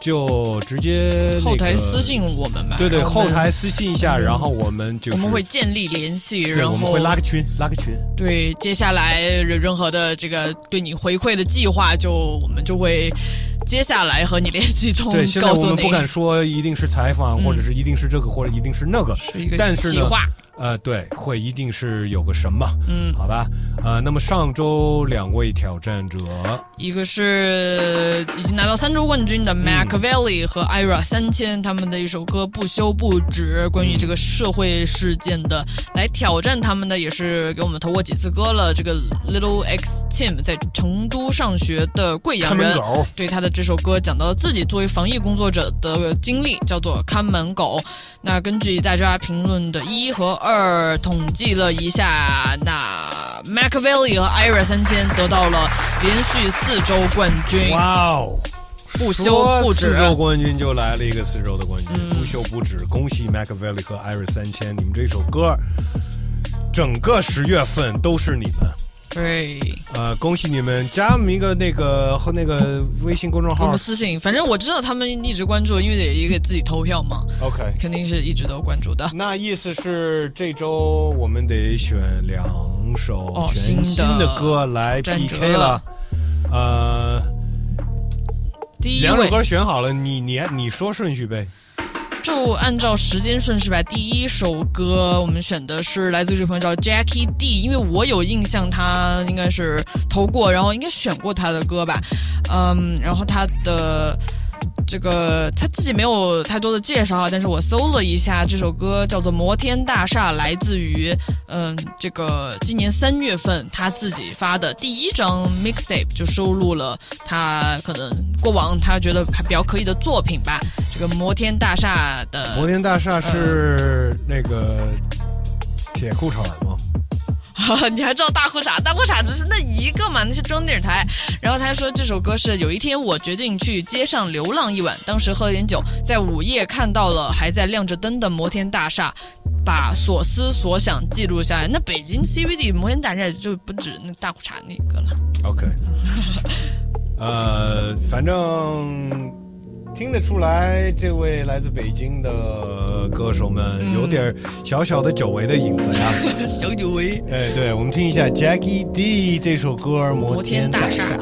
就直接、那个、后台私信我们吧。对对，后台私信一下，然后我们就是我们会建立联系，对，然后我们会拉个群，拉个群。对，接下来任任何的这个对你回馈的计划，就我们就会接下来和你联系中对，现在告诉你。我们不敢说一定是采访，嗯或者是一定是这个，或者一定是那个，一个但是呢企划，呃，对，会一定是有个什么，嗯好吧，呃，那么上周两位挑战者，一个是已经拿到三周冠军的 Mac Valley 和 Ira 三千，他们的一首歌《不休不止》，关于这个社会事件的，来挑战他们的也是给我们投过几次歌了。这个 Little X Team 在成都上学的贵阳人看门狗，对他的这首歌讲到了自己作为防疫工作者的经历，叫做《看门狗》。那根据大家评论的一和二统计了一下，那 Machiavelli 和 Ira 三千得到了连续四周冠军。哇哦！不休不止四周冠军就来了一个四周的冠军，不休不止，恭喜 Machiavelli 和 Iris 三千，你们这首歌，整个十月份都是你们。对，呃，恭喜你们，加我们一个那个和那个微信公众号我们。私信，反正我知道他们一直关注，因为得也给自己投票嘛，OK，肯定是一直都关注的。那意思是这周我们得选两首哦全新的歌来 PK 了。呃，第一两首歌选好了，你你你说顺序呗。就按照时间顺序吧。第一首歌我们选的是来自这个朋友叫 Jackie D，因为我有印象他应该是投过，然后应该选过他的歌吧。嗯，然后他的。这个他自己没有太多的介绍，但是我搜了一下，这首歌叫做《摩天大厦》，来自于嗯，这个今年三月份他自己发的第一张 mixtape，就收录了他可能过往他觉得还比较可以的作品吧。这个《摩天大厦》的摩天大厦是那个铁裤衩吗？你还知道大裤衩？大裤衩只是那一个嘛，那是中央电视台。然后他说这首歌是有一天我决定去街上流浪一晚，当时喝了点酒，在午夜看到了还在亮着灯的摩天大厦，把所思所想记录下来。那北京 CBD 摩天大厦就不止那大裤衩那个了。OK，呃，反正听得出来，这位来自北京的歌手们嗯有点小小的久违的影子呀。小久违。哎，对，我们听一下 Jackie D 这首歌《摩天大厦》。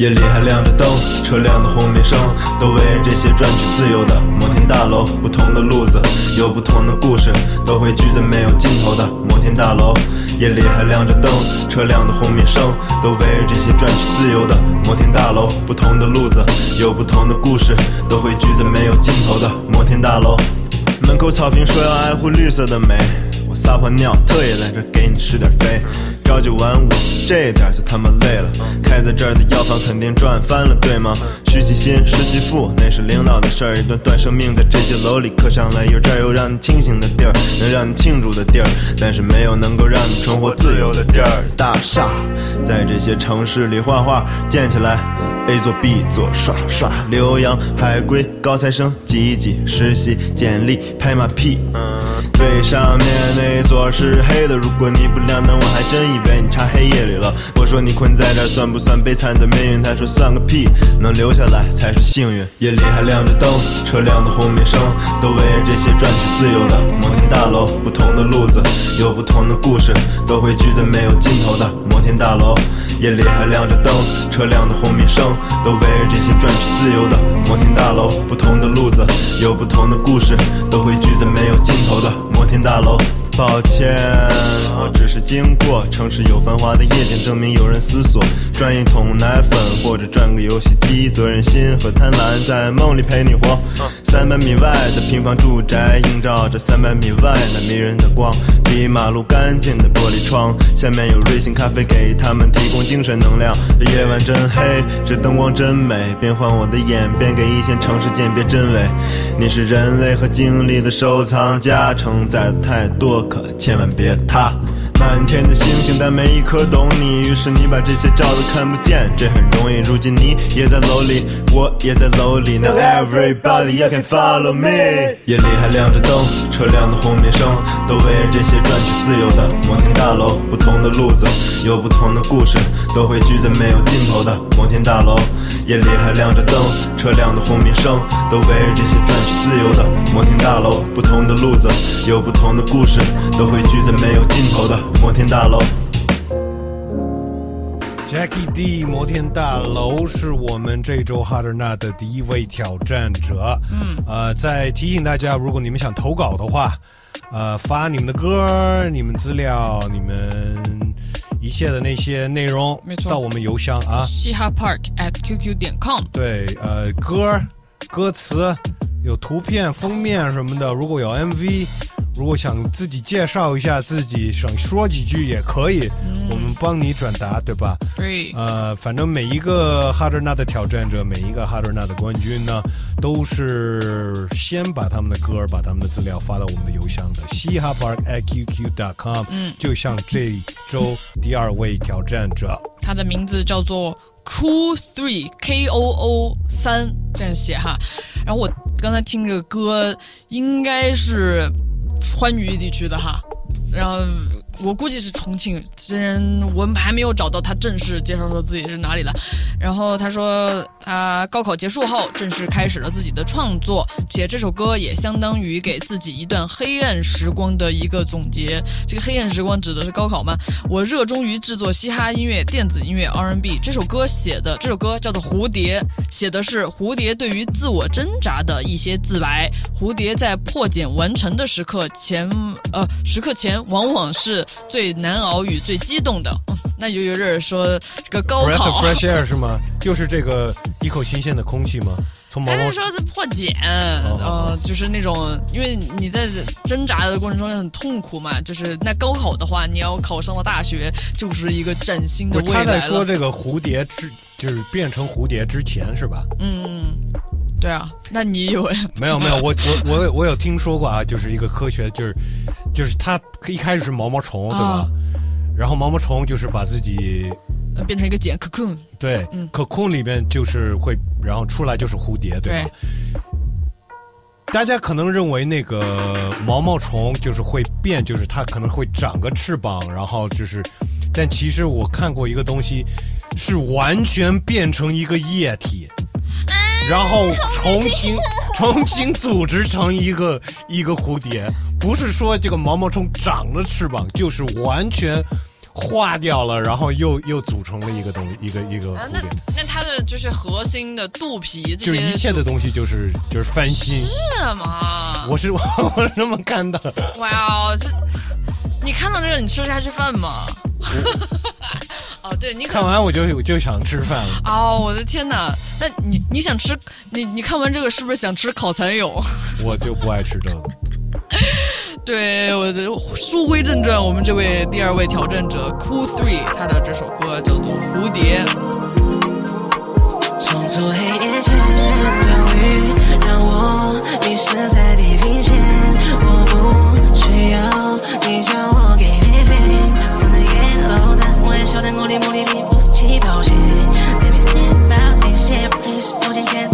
夜里还亮着灯，车辆的轰鸣声都围着这些赚取自由的摩天大楼。不同的路子有不同的故事，都会聚在没有尽头的摩天大楼。夜里还亮着灯，车辆的轰鸣声都围着这些赚取自由的摩天大楼。不同的路子有不同的故事，都会聚在没有尽头的摩天大楼。门口草坪说要爱护绿色的美，我撒泡尿特意来这儿给你施点肥。朝九晚五，这点就他妈累了。开在这儿的药房肯定赚翻了，对吗？虚其心，实其腹，那是领导的事儿。一段段生命在这些楼里刻上了，有这儿有让你清醒的地儿，能让你庆祝的地儿，但是没有能够让你重获自由的地儿。大厦在这些城市里画画，建起来。A 座 B 座刷刷，浏阳海归高材生挤一挤，实习简历拍马屁。最上面那座是黑的，如果你不亮灯，我还真以为你插黑夜里了。我说你困在这算不算悲惨的命运？他说算个屁，能留下来才是幸运。夜里还亮着灯，车辆的轰鸣声都围着这些转去自由的摩天大楼。不同的路子有不同的故事，都会聚在没有尽头的摩天大楼。夜里还亮着灯，车辆的轰鸣声都围着这些转去自由的摩天大楼。不同的路子有不同的故事，都会聚在没有尽头的摩天大楼。抱歉，我只是经过城市有繁华的夜景，证明有人思索，赚一桶奶粉或者赚个游戏机，责任心和贪婪在梦里陪你活。三百米外的平房住宅映照着三百米外那迷人的光，比马路干净的玻璃窗，下面有瑞幸咖啡给他们提供精神能量。这夜晚真黑，这灯光真美，变换我的眼，边给一线城市鉴别真伪。你是人类和经历的收藏家，承载的太多，可千万别塌。满天的星星，但没一颗懂你。于是你把这些照都看不见，这很容易。如今你也在楼里，我也在楼里。Now everybody you can follow me。夜里还亮着灯，车辆的轰鸣声都围着这些转去自由的摩天大楼。不同的路子有不同的故事，都会聚在没有尽头的摩天大楼。夜里还亮着灯，车辆的轰鸣声都围着这些转去自由的摩天大楼。不同的路子有不同的故事，都会聚在没有尽头的摩天大楼。Jackie D 摩天大楼是我们这周哈德纳的第一位挑战者。嗯，呃，再提醒大家，如果你们想投稿的话，呃，发你们的歌、你们资料、你们一切的那些内容，没错到我们邮箱啊。嘻哈 Park at qq 点 com。对，呃，歌、歌词有图片、封面什么的，如果有 MV，如果想自己介绍一下自己，想说几句也可以，我们帮你转达，对吧？对，呃，反正每一个哈德纳的挑战者，每一个哈德纳的冠军呢，都是先把他们的歌、把他们的资料发到我们的邮箱的嘻哈 park at qq dot com。嗯就像这周第二位挑战者，他的名字叫做 Cool Three K O O 三这样写哈。然后我刚才听这个歌，应该是川渝地区的哈。然后我估计是重庆，虽然我们还没有找到他正式介绍说自己是哪里的。然后他说他高考结束后正式开始了自己的创作，写这首歌也相当于给自己一段黑暗时光的一个总结。这个黑暗时光指的是高考吗？我热衷于制作嘻哈音乐、电子音乐、R&B。这首歌写的这首歌叫做《蝴蝶》，写的是蝴蝶对于自我挣扎的一些自白。蝴蝶在破茧完成的时刻前，呃，时刻前往往是最难熬与最激动的。嗯 那就有点说这个高 Breath 考 of，fresh air 是吗？就是这个一口新鲜的空气吗？从毛毛还是说是破茧？呃，就是那种，因为你在挣扎的过程中很痛苦嘛。就是那高考的话，你要考上了大学，就是一个崭新的他未来他。在说这个蝴蝶之，就是变成蝴蝶之前是吧？嗯，对啊，那你以为没有没有，我我我有我有听说过啊，就是一个科学，就是就是它一开始是毛毛虫对吧？啊然后毛毛虫就是把自己呃变成一个茧 cocoon？对嗯可空里面就是会，然后出来就是蝴蝶对吧？大家可能认为那个毛毛虫就是会变，就是它可能会长个翅膀，然后就是，但其实我看过一个东西，是完全变成一个液体，然后重新 重新组织成一个一个蝴蝶，不是说这个毛毛虫长了翅膀，就是完全化掉了，然后又又组成了一个东一个一个啊，蝴那蝶，那它的就是核心的肚皮就是，一切的东西就是就是翻新。是吗？我是我 我是这么看的。哇哦，这你看到这个，你吃得下去饭吗？哦，对你看完我就我就想吃饭了。哦，我的天哪！那你你想吃你你看完这个是不是想吃烤蚕蛹？我就不爱吃这个。对，我的书归正传，我们这位第二位挑战者 Cool Three，他的这首歌叫做《蝴蝶》。冲出黑夜前焦虑，让我迷失在地平线。我不需要你叫我给晓得我的目的地不是起跑线。Let me step out this shit, please，我眼前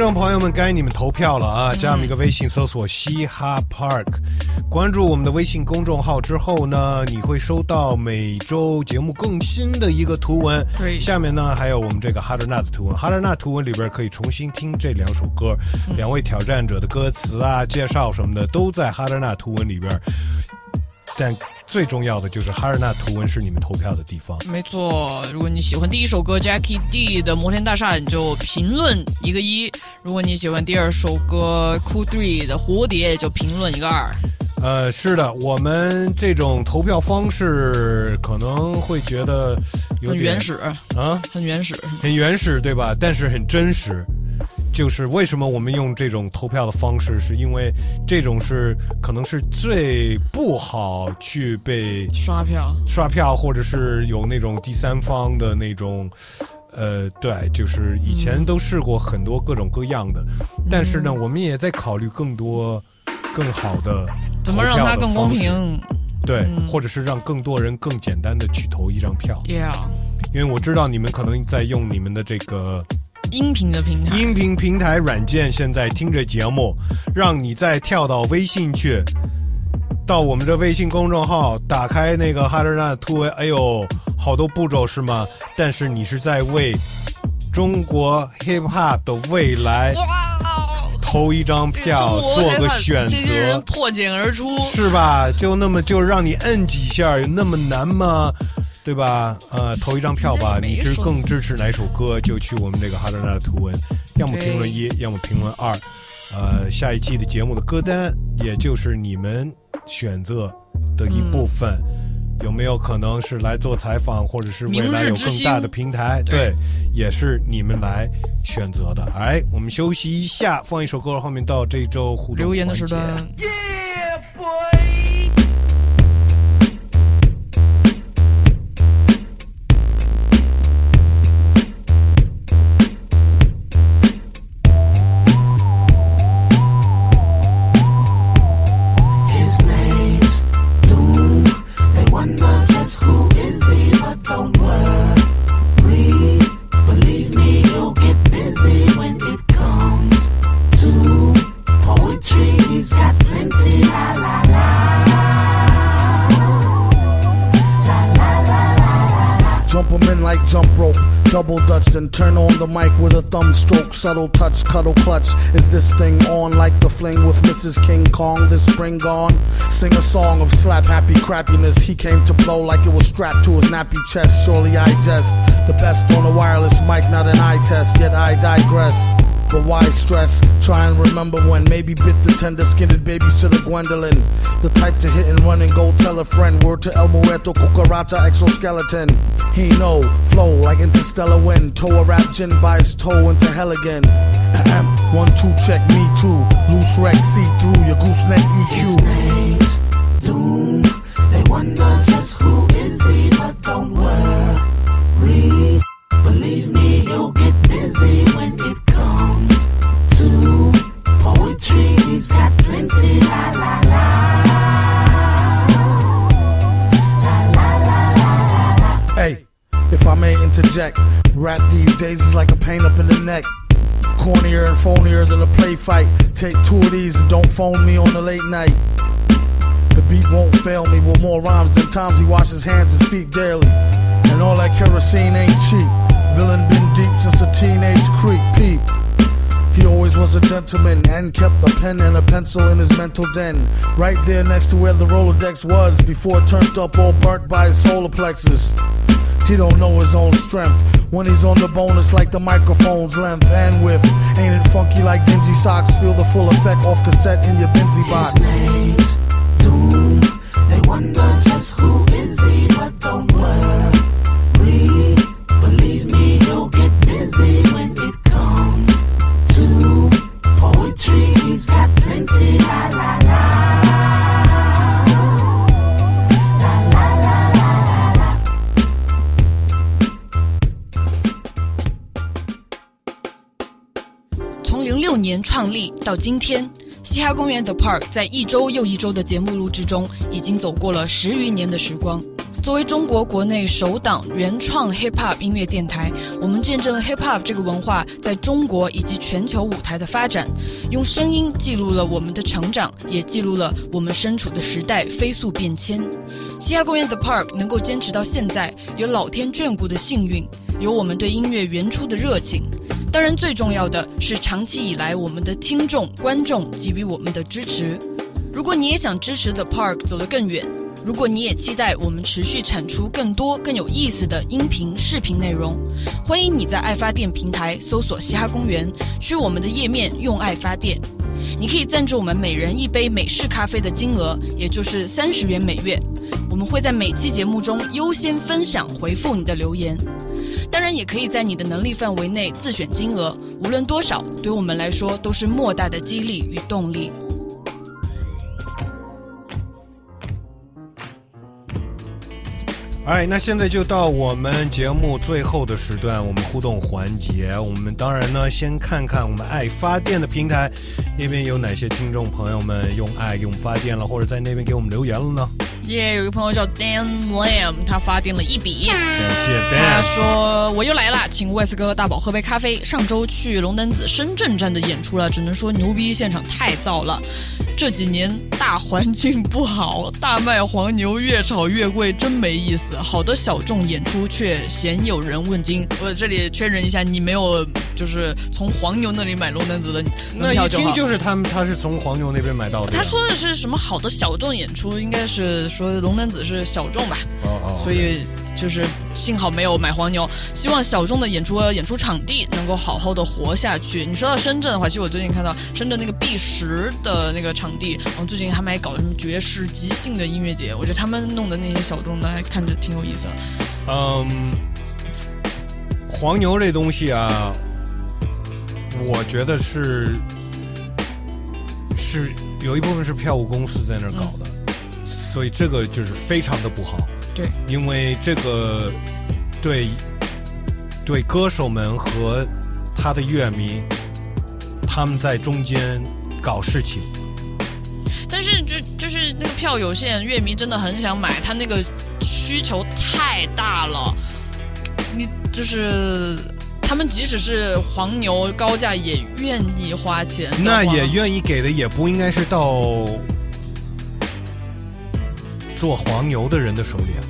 众朋友们，该你们投票了啊！加我们一个微信，搜索“嘻哈 Park”，关注我们的微信公众号之后呢，你会收到每周节目更新的一个图文。对下面呢还有我们这个 Harder Nut 图文，Harder Nut 图文里边可以重新听这两首歌，两位挑战者的歌词啊、介绍什么的都在 Harder Nut 图文里边。但最重要的就是哈尔纳图文是你们投票的地方。没错，如果你喜欢第一首歌 Jackie D 的《摩天大厦》，你就评论一个一；如果你喜欢第二首歌 Cool Three 的《蝴蝶》，就评论一个二。呃，是的，我们这种投票方式可能会觉得有点很原始啊，很原始，很原始，对吧？但是很真实。就是为什么我们用这种投票的方式，是因为这种是可能是最不好去被刷票、刷票，或者是有那种第三方的那种。呃，对，就是以前都试过很多各种各样的，但是呢，我们也在考虑更多、更好的怎么让它更公平？对，嗯或者是让更多人更简单的去投一张票。Yeah，因为我知道你们可能在用你们的这个音频的平台，音频平台软件，现在听着节目，让你再跳到微信去，到我们这微信公众号，打开那个哈德纳突围，哎呦，好多步骤是吗？但是你是在为中国 hip hop 的未来投一张票，做个选这些人择。破茧而出，是吧？就那么就让你摁几下，有那么难吗？对吧？呃，投一张票吧。你支更支持哪首歌，就去我们这个哈德纳的图文，要么评论一，要么评论二。呃，下一期的节目的歌单，也就是你们选择的一部分，有没有可能是来做采访，或者是未来有更大的平台？对，也是你们来选择的。哎，我们休息一下，放一首歌，后面到这周互动留言的时段。Subtle touch, cuddle clutch. Is this thing on like the fling with Mrs. King Kong this spring gone? Sing a song of slap happy crappiness. He came to blow like it was strapped to his nappy chest. Surely I jest. The best on a wireless mic, not an eye test. Yet I digress. But why stress? Try and remember when maybe bit the tender skinned babysitter Gwendolyn. The type to hit and run and go tell a friend. Word to El Muerto, Cucaracha, exoskeleton. He know, flow like interstellar wind. Toe a rap gin by his toe into hell again. One, two, check me too. Loose wreck, see through your gooseneck EQ. His name's Doom. They wonder just who is he, but don't interject, rap these days is like a pain up in the neck. Cornier and phonier than a play fight. Take two of these and don't phone me on the late night. The beat won't fail me with more rhymes than times he washes hands and feet daily. And all that kerosene ain't cheap. Villain been deep since a teenage creep peep. He always was a gentleman and kept a pen and a pencil in his mental den. Right there next to where the Rolodex was before it turned up all burnt by his solar plexus. He don't know his own strength. When he's on the bonus like the microphone's length and width. Ain't it funky like dingy socks? Feel the full effect off cassette in your Benzie box. His name's Doom. They wonder just who 年创立到今天，嘻哈公园 The Park 在一周又一周的节目录制中，已经走过了十余年的时光。作为中国国内首档原创 hip hop 音乐电台，我们见证了 hip hop 这个文化在中国以及全球舞台的发展，用声音记录了我们的成长，也记录了我们身处的时代飞速变迁。嘻哈公园 The Park 能够坚持到现在，有老天眷顾的幸运，有我们对音乐原初的热情。当然，最重要的是长期以来我们的听众、观众给予我们的支持。如果你也想支持 The Park 走得更远，如果你也期待我们持续产出更多更有意思的音频、视频内容，欢迎你在爱发电平台搜索“嘻哈公园”，去我们的页面用爱发电。你可以赞助我们每人一杯美式咖啡的金额，也就是三十元每月。我们会在每期节目中优先分享回复你的留言。当然，也可以在你的能力范围内自选金额，无论多少，对我们来说都是莫大的激励与动力。哎，那现在就到我们节目最后的时段，我们互动环节。我们当然呢，先看看我们爱发电的平台那边有哪些听众朋友们用爱用发电了，或者在那边给我们留言了呢？耶有一个朋友叫 Dan Lam，他发电了一笔，感谢 Dan。他说我又来了，请魏斯哥和大宝喝杯咖啡。上周去龙丹子深圳站的演出了，只能说牛逼，现场太燥了。这几年大环境不好，大麦黄牛越炒越贵，真没意思。好的小众演出却鲜有人问津。我这里确认一下，你没有就是从黄牛那里买龙丹子的那票就好听。就是他们，他是从黄牛那边买到的。他说的是什么好的小众演出，应该是说龙丹子是小众吧。哦哦，所以就是幸好没有买黄牛，希望小众的演出演出场地能够好好的活下去。你说到深圳的话，其实我最近看到深圳那个 B 十的那个场地，然后最近他们还搞什么爵士即兴的音乐节，我觉得他们弄的那些小众的还看着挺有意思的。嗯，黄牛这东西啊，我觉得是是有一部分是票务公司在那儿搞的，所以这个就是非常的不好。对，因为这个对对歌手们和他的乐迷，他们在中间搞事情。但是就就是那个票有限，乐迷真的很想买，他那个需求太大了，你就是。他们即使是黄牛高价也愿意花钱，那也愿意给的，也不应该是到做黄牛的人的手里啊。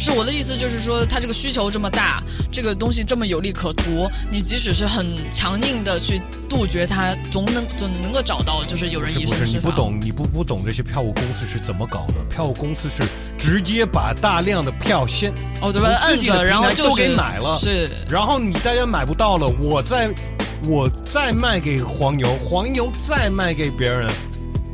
是我的意思，就是说，他这个需求这么大，这个东西这么有利可图，你即使是很强硬的去杜绝它，总能总能够找到，就是有人以是不是？你不懂，你不不懂这些票务公司是怎么搞的？票务公司是直接把大量的票先哦对吧摁着然后就给买了，是然后你大家买不到了，我再我再卖给黄牛，黄牛再卖给别人，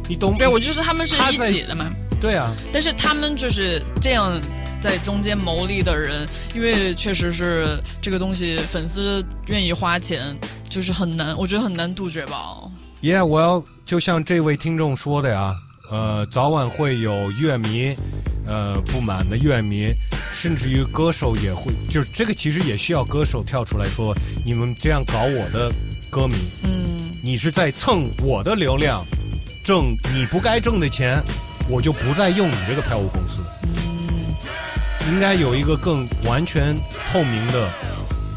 你懂？对，我就是他们是一起的嘛。对啊，但是他们就是这样在中间牟利的人，因为确实是这个东西粉丝愿意花钱，就是很难，我觉得很难杜绝吧。Yeah，我要就像这位听众说的呀，呃，早晚会有乐迷，呃，不满的乐迷，甚至于歌手也会，就是这个其实也需要歌手跳出来说，你们这样搞我的歌迷，嗯，你是在蹭我的流量，挣你不该挣的钱，我就不再用你这个票务公司。嗯，应该有一个更完全透明的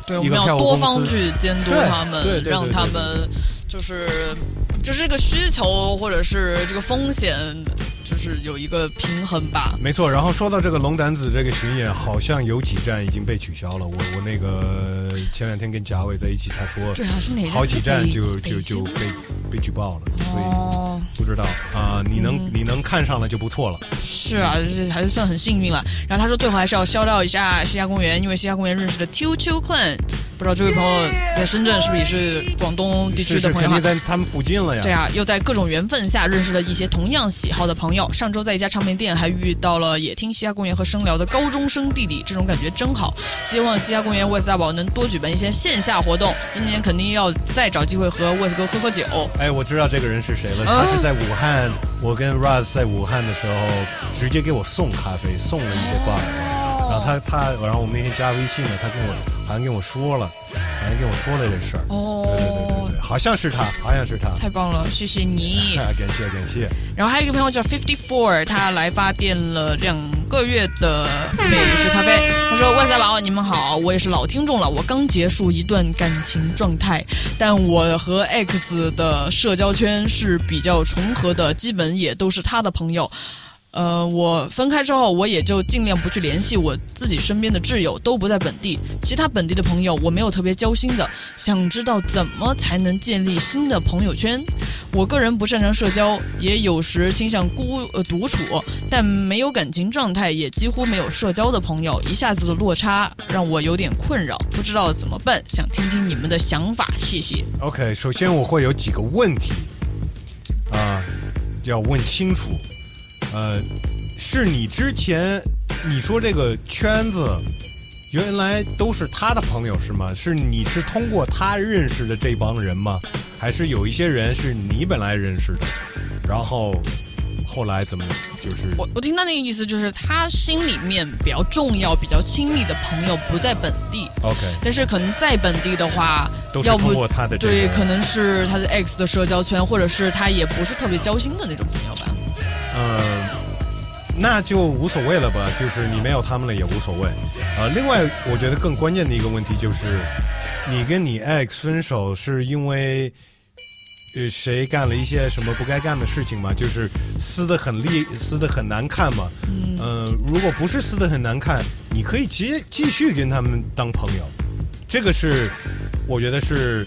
对，我们要多方去监督他们，让他们就是就是这个需求或者是这个风险，就是有一个平衡吧。没错，然后说到这个龙胆子这个巡演，好像有几站已经被取消了。我我那个前两天跟贾伟在一起，他说对啊是哪站好几站就北就就被被举报了，所哦以不知道啊、你能、嗯你能看上了就不错了。是啊，这还是算很幸运了。然后他说最后还是要消掉一下西夏公园，因为西夏公园认识的 Q Q Clan，不知道这位朋友在深圳是不是也是广东地区的朋友肯定在他们附近了呀。对啊，又在各种缘分下认识了一些同样喜好的朋友。上周在一家唱片店还遇到了也听西夏公园和声聊的高中生弟弟，这种感觉真好。希望西夏公园 West 大宝能多举办一些线下活动，今年肯定要再找机会和 West 哥喝喝酒。哎，我知道这个人是谁了，啊他是在武汉，我跟 Raz 在武汉的时候，直接给我送咖啡，送了一些挂耳。然后他他，然后我们那天加微信了，他跟我好像跟我说了，好像跟我说了这事儿。哦，对对对对对，好像是他，好像是他。太棒了，谢谢你。感谢感谢。然后还有一个朋友叫 Fifty Four，他来发电了两个月的美式咖啡。他说：“万赛宝，你们好，我也是老听众了。我刚结束一段感情状态，但我和 X 的社交圈是比较重合的，基本也都是他的朋友。”呃，我分开之后，我也就尽量不去联系我自己身边的挚友，都不在本地。其他本地的朋友，我没有特别交心的。想知道怎么才能建立新的朋友圈？我个人不擅长社交，也有时倾向孤呃独处，但没有感情状态，也几乎没有社交的朋友，一下子的落差让我有点困扰，不知道怎么办，想听听你们的想法，谢谢。OK，首先我会有几个问题啊、要问清楚。呃，是你之前你说这个圈子原来都是他的朋友是吗？是你是通过他认识的这帮人吗？还是有一些人是你本来认识的，然后后来怎么就是我我听他那个意思就是，他心里面比较重要、比较亲密的朋友不在本地。OK？但是可能在本地的话，要不都是通过他的这个对，可能是他的 X 的社交圈，或者是他也不是特别交心的那种朋友吧。呃，那就无所谓了吧，就是你没有他们了也无所谓。呃，另外我觉得更关键的一个问题就是，你跟你 ex 分手是因为。呃，谁干了一些什么不该干的事情嘛？就是撕的很厉，撕的很难看嘛。嗯、呃，如果不是撕的很难看，你可以接继续跟他们当朋友，这个是我觉得是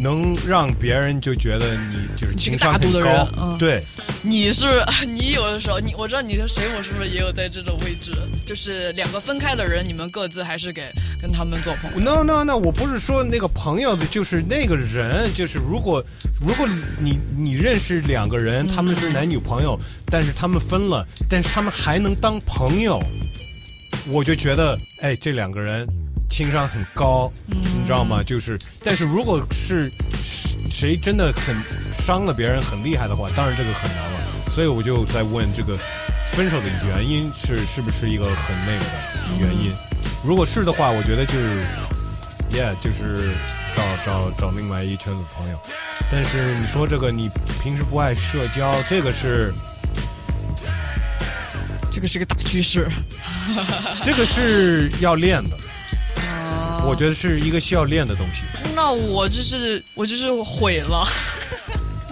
能让别人就觉得你就是情商很高。对，你是 你有的时候，你我知道你的水母是不是也有在这种位置？就是两个分开的人，你们各自还是给跟他们做朋友。No no no，我不是说那个朋友的，就是那个人，就是如果如果你你认识两个人，他们是男女朋友，但是他们分了，但是他们还能当朋友，我就觉得，哎，这两个人情商很高，你知道吗？就是，但是如果是是谁真的很伤了别人很厉害的话，当然这个很难了。所以我就在问这个分手的原因是是不是一个很那个的原因？如果是的话，我觉得就是，yeah，就是找找找另外一圈子朋友。但是你说这个你平时不爱社交，这个是这个是个大趋势。这个是要练的，啊我觉得是一个需要练的东西。那我就是我就是毁了。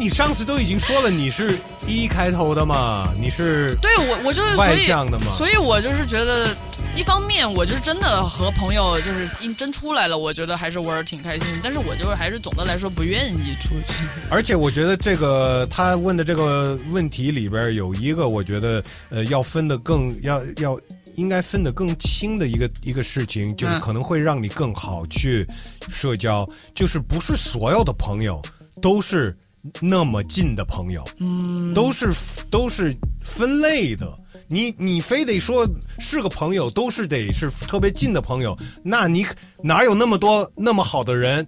你上次都已经说了，你是一开头的嘛，你是对我我就是外向的嘛，所以我就是觉得，一方面我就是真的和朋友就是一真出来了，我觉得还是玩儿挺开心，但是我就是还是总的来说不愿意出去。而且我觉得这个他问的这个问题里边有一个，我觉得呃要分的更要要应该分得更清的一个一个事情，就是嗯可能会让你更好去社交，就是不是所有的朋友都是那么近的朋友，嗯，都是都是分类的。你你非得说是个朋友，都是得是特别近的朋友，那你哪有那么多那么好的人，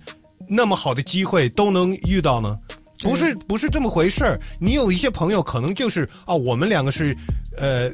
那么好的机会都能遇到呢？不是不是这么回事儿。你有一些朋友可能就是啊，我们两个是呃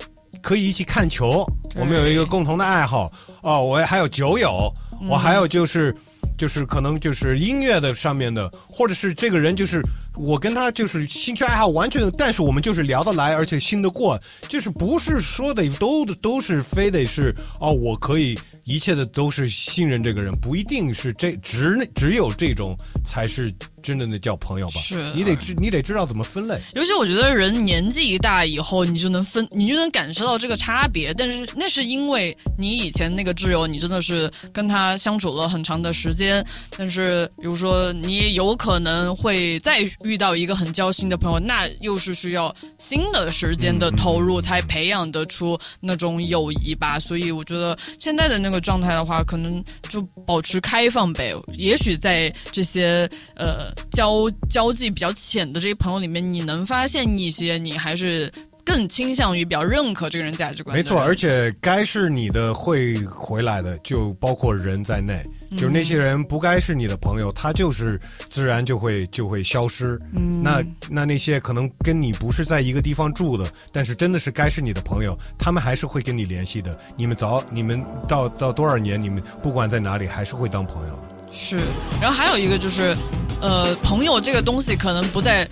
可以一起看球，我们有一个共同的爱好哦，我还有酒友，嗯我还有就是。就是可能就是音乐的上面的，或者是这个人就是我跟他就是兴趣爱好完全，但是我们就是聊得来，而且信得过，就是不是说的都都是非得是哦，我可以一切的都是信任这个人，不一定是这只只有这种才是真正的叫朋友吧？是你得知你得知道怎么分类。尤其我觉得人年纪一大以后，你就能分，你就能感受到这个差别。但是那是因为你以前那个挚友，你真的是跟他相处了很长的时间。但是比如说，你有可能会再遇到一个很交心的朋友，那又是需要新的时间的投入才培养得出那种友谊吧。所以我觉得现在的那个状态的话，可能就保持开放呗。也许在这些呃交交际比较浅的这些朋友里面，你能发现一些你还是更倾向于比较认可这个人价值观。没错，而且该是你的会回来的，就包括人在内。嗯就是那些人不该是你的朋友，他就是自然就会就会消失。嗯那那那些可能跟你不是在一个地方住的，但是真的是该是你的朋友，他们还是会跟你联系的。你们早你们到到多少年，你们不管在哪里，还是会当朋友。是，然后还有一个就是，呃，朋友这个东西可能不在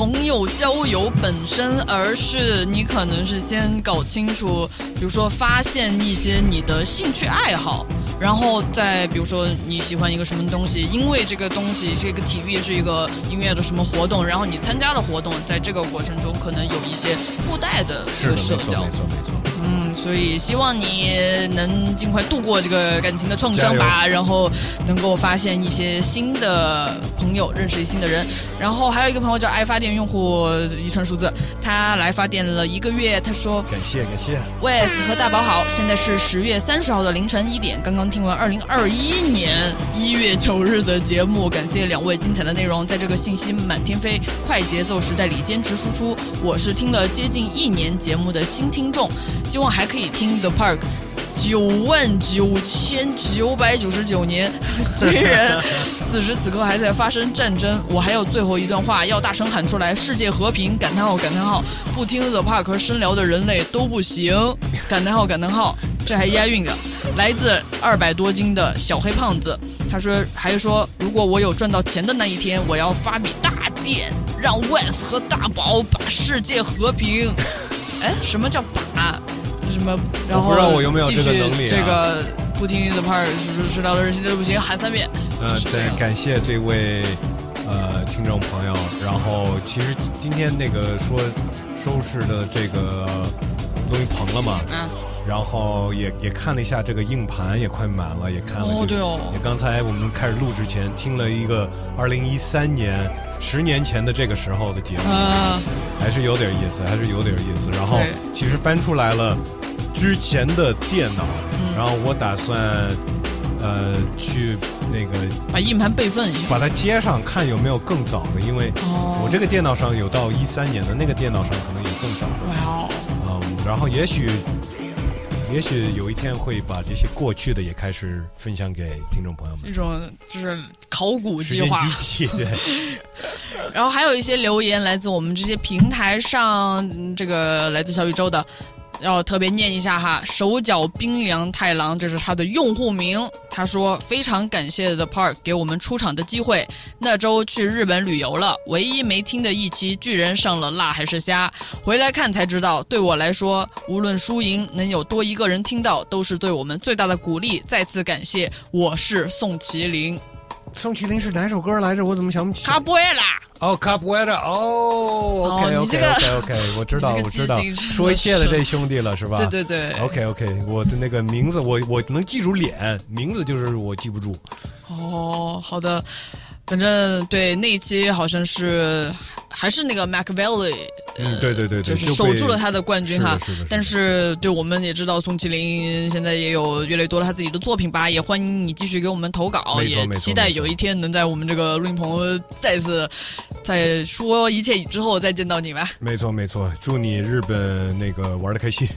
朋友交友本身，而是你可能是先搞清楚，比如说发现一些你的兴趣爱好，然后再比如说你喜欢一个什么东西，因为这个东西是一个体育，是一个音乐的什么活动，然后你参加了活动，在这个过程中可能有一些附带的一个社交。没错没错。嗯，所以希望你能尽快度过这个感情的创伤吧，然后能够发现一些新的朋友，认识新的人。然后还有一个朋友叫爱发电用户一串数字，他来发电了一个月，他说感谢感谢。：“Wes 和大宝好，现在是十月三十号的凌晨一点，刚刚听完二零二一年一月九日的节目，感谢两位精彩的内容，在这个信息满天飞、快节奏时代里坚持输出。我是听了接近一年节目的新听众，希望还可以听 The Park。”九万九千九百九十九年，虽然此时此刻还在发生战争，我还有最后一段话要大声喊出来：世界和平！感叹号感叹号！不听 The Park 深聊的人类都不行！感叹号感叹号！这还押韵的。来自二百多斤的小黑胖子，他说还说，如果我有赚到钱的那一天，我要发笔大电，让 Wes 和大宝把世界和平。哎，什么叫把？什么？然后不知道我有没有这个继续能力啊这个不听 the part 是不是聊的人心都不行，喊三遍。呃，对，感谢这位呃听众朋友。然后其实今天那个说收拾的这个东西棚了嘛，嗯，然后也也看了一下这个硬盘也快满了，也看了、就是。哦对哦也刚才我们开始录之前听了一个二零一三年十年前的这个时候的节目，啊还是有点意思，还是有点意思。然后其实翻出来了之前的电脑，嗯然后我打算呃去那个把硬盘备份一下。把它接上，看有没有更早的，因为哦我这个电脑上有到一三年的，那个电脑上可能有更早的。哇哦，嗯，然后也许，也许有一天会把这些过去的也开始分享给听众朋友们。一种就是考古计划。机器，对，然后还有一些留言来自我们这些平台上，嗯这个来自小宇宙的，要特别念一下哈，手脚冰凉太郎，这是他的用户名。他说非常感谢 The Park 给我们出场的机会。那周去日本旅游了，唯一没听的一期居然上了辣还是虾，回来看才知道，对我来说，无论输赢，能有多一个人听到，都是对我们最大的鼓励。再次感谢，我是宋麒麟。宋麒麟是哪首歌来着？我怎么想不起？卡布埃拉。哦，Capoeira，哦，OK OK 这个 OK OK，我知道 我知道说一切的这兄弟了是吧？对对对，OK OK，我的那个名字我我能记住脸，名字就是我记不住。哦，好的，反正对那一期好像是还是那个 Mac Valley，嗯，对对对对，就是守住了他的冠军哈。是的，是的，但是对我们也知道宋麒麟现在也有越来越多了他自己的作品吧，也欢迎你继续给我们投稿，也期待有一天能在我们这个录音棚再次在说一切之后再见到你吧。没错没错，祝你日本那个玩的开心。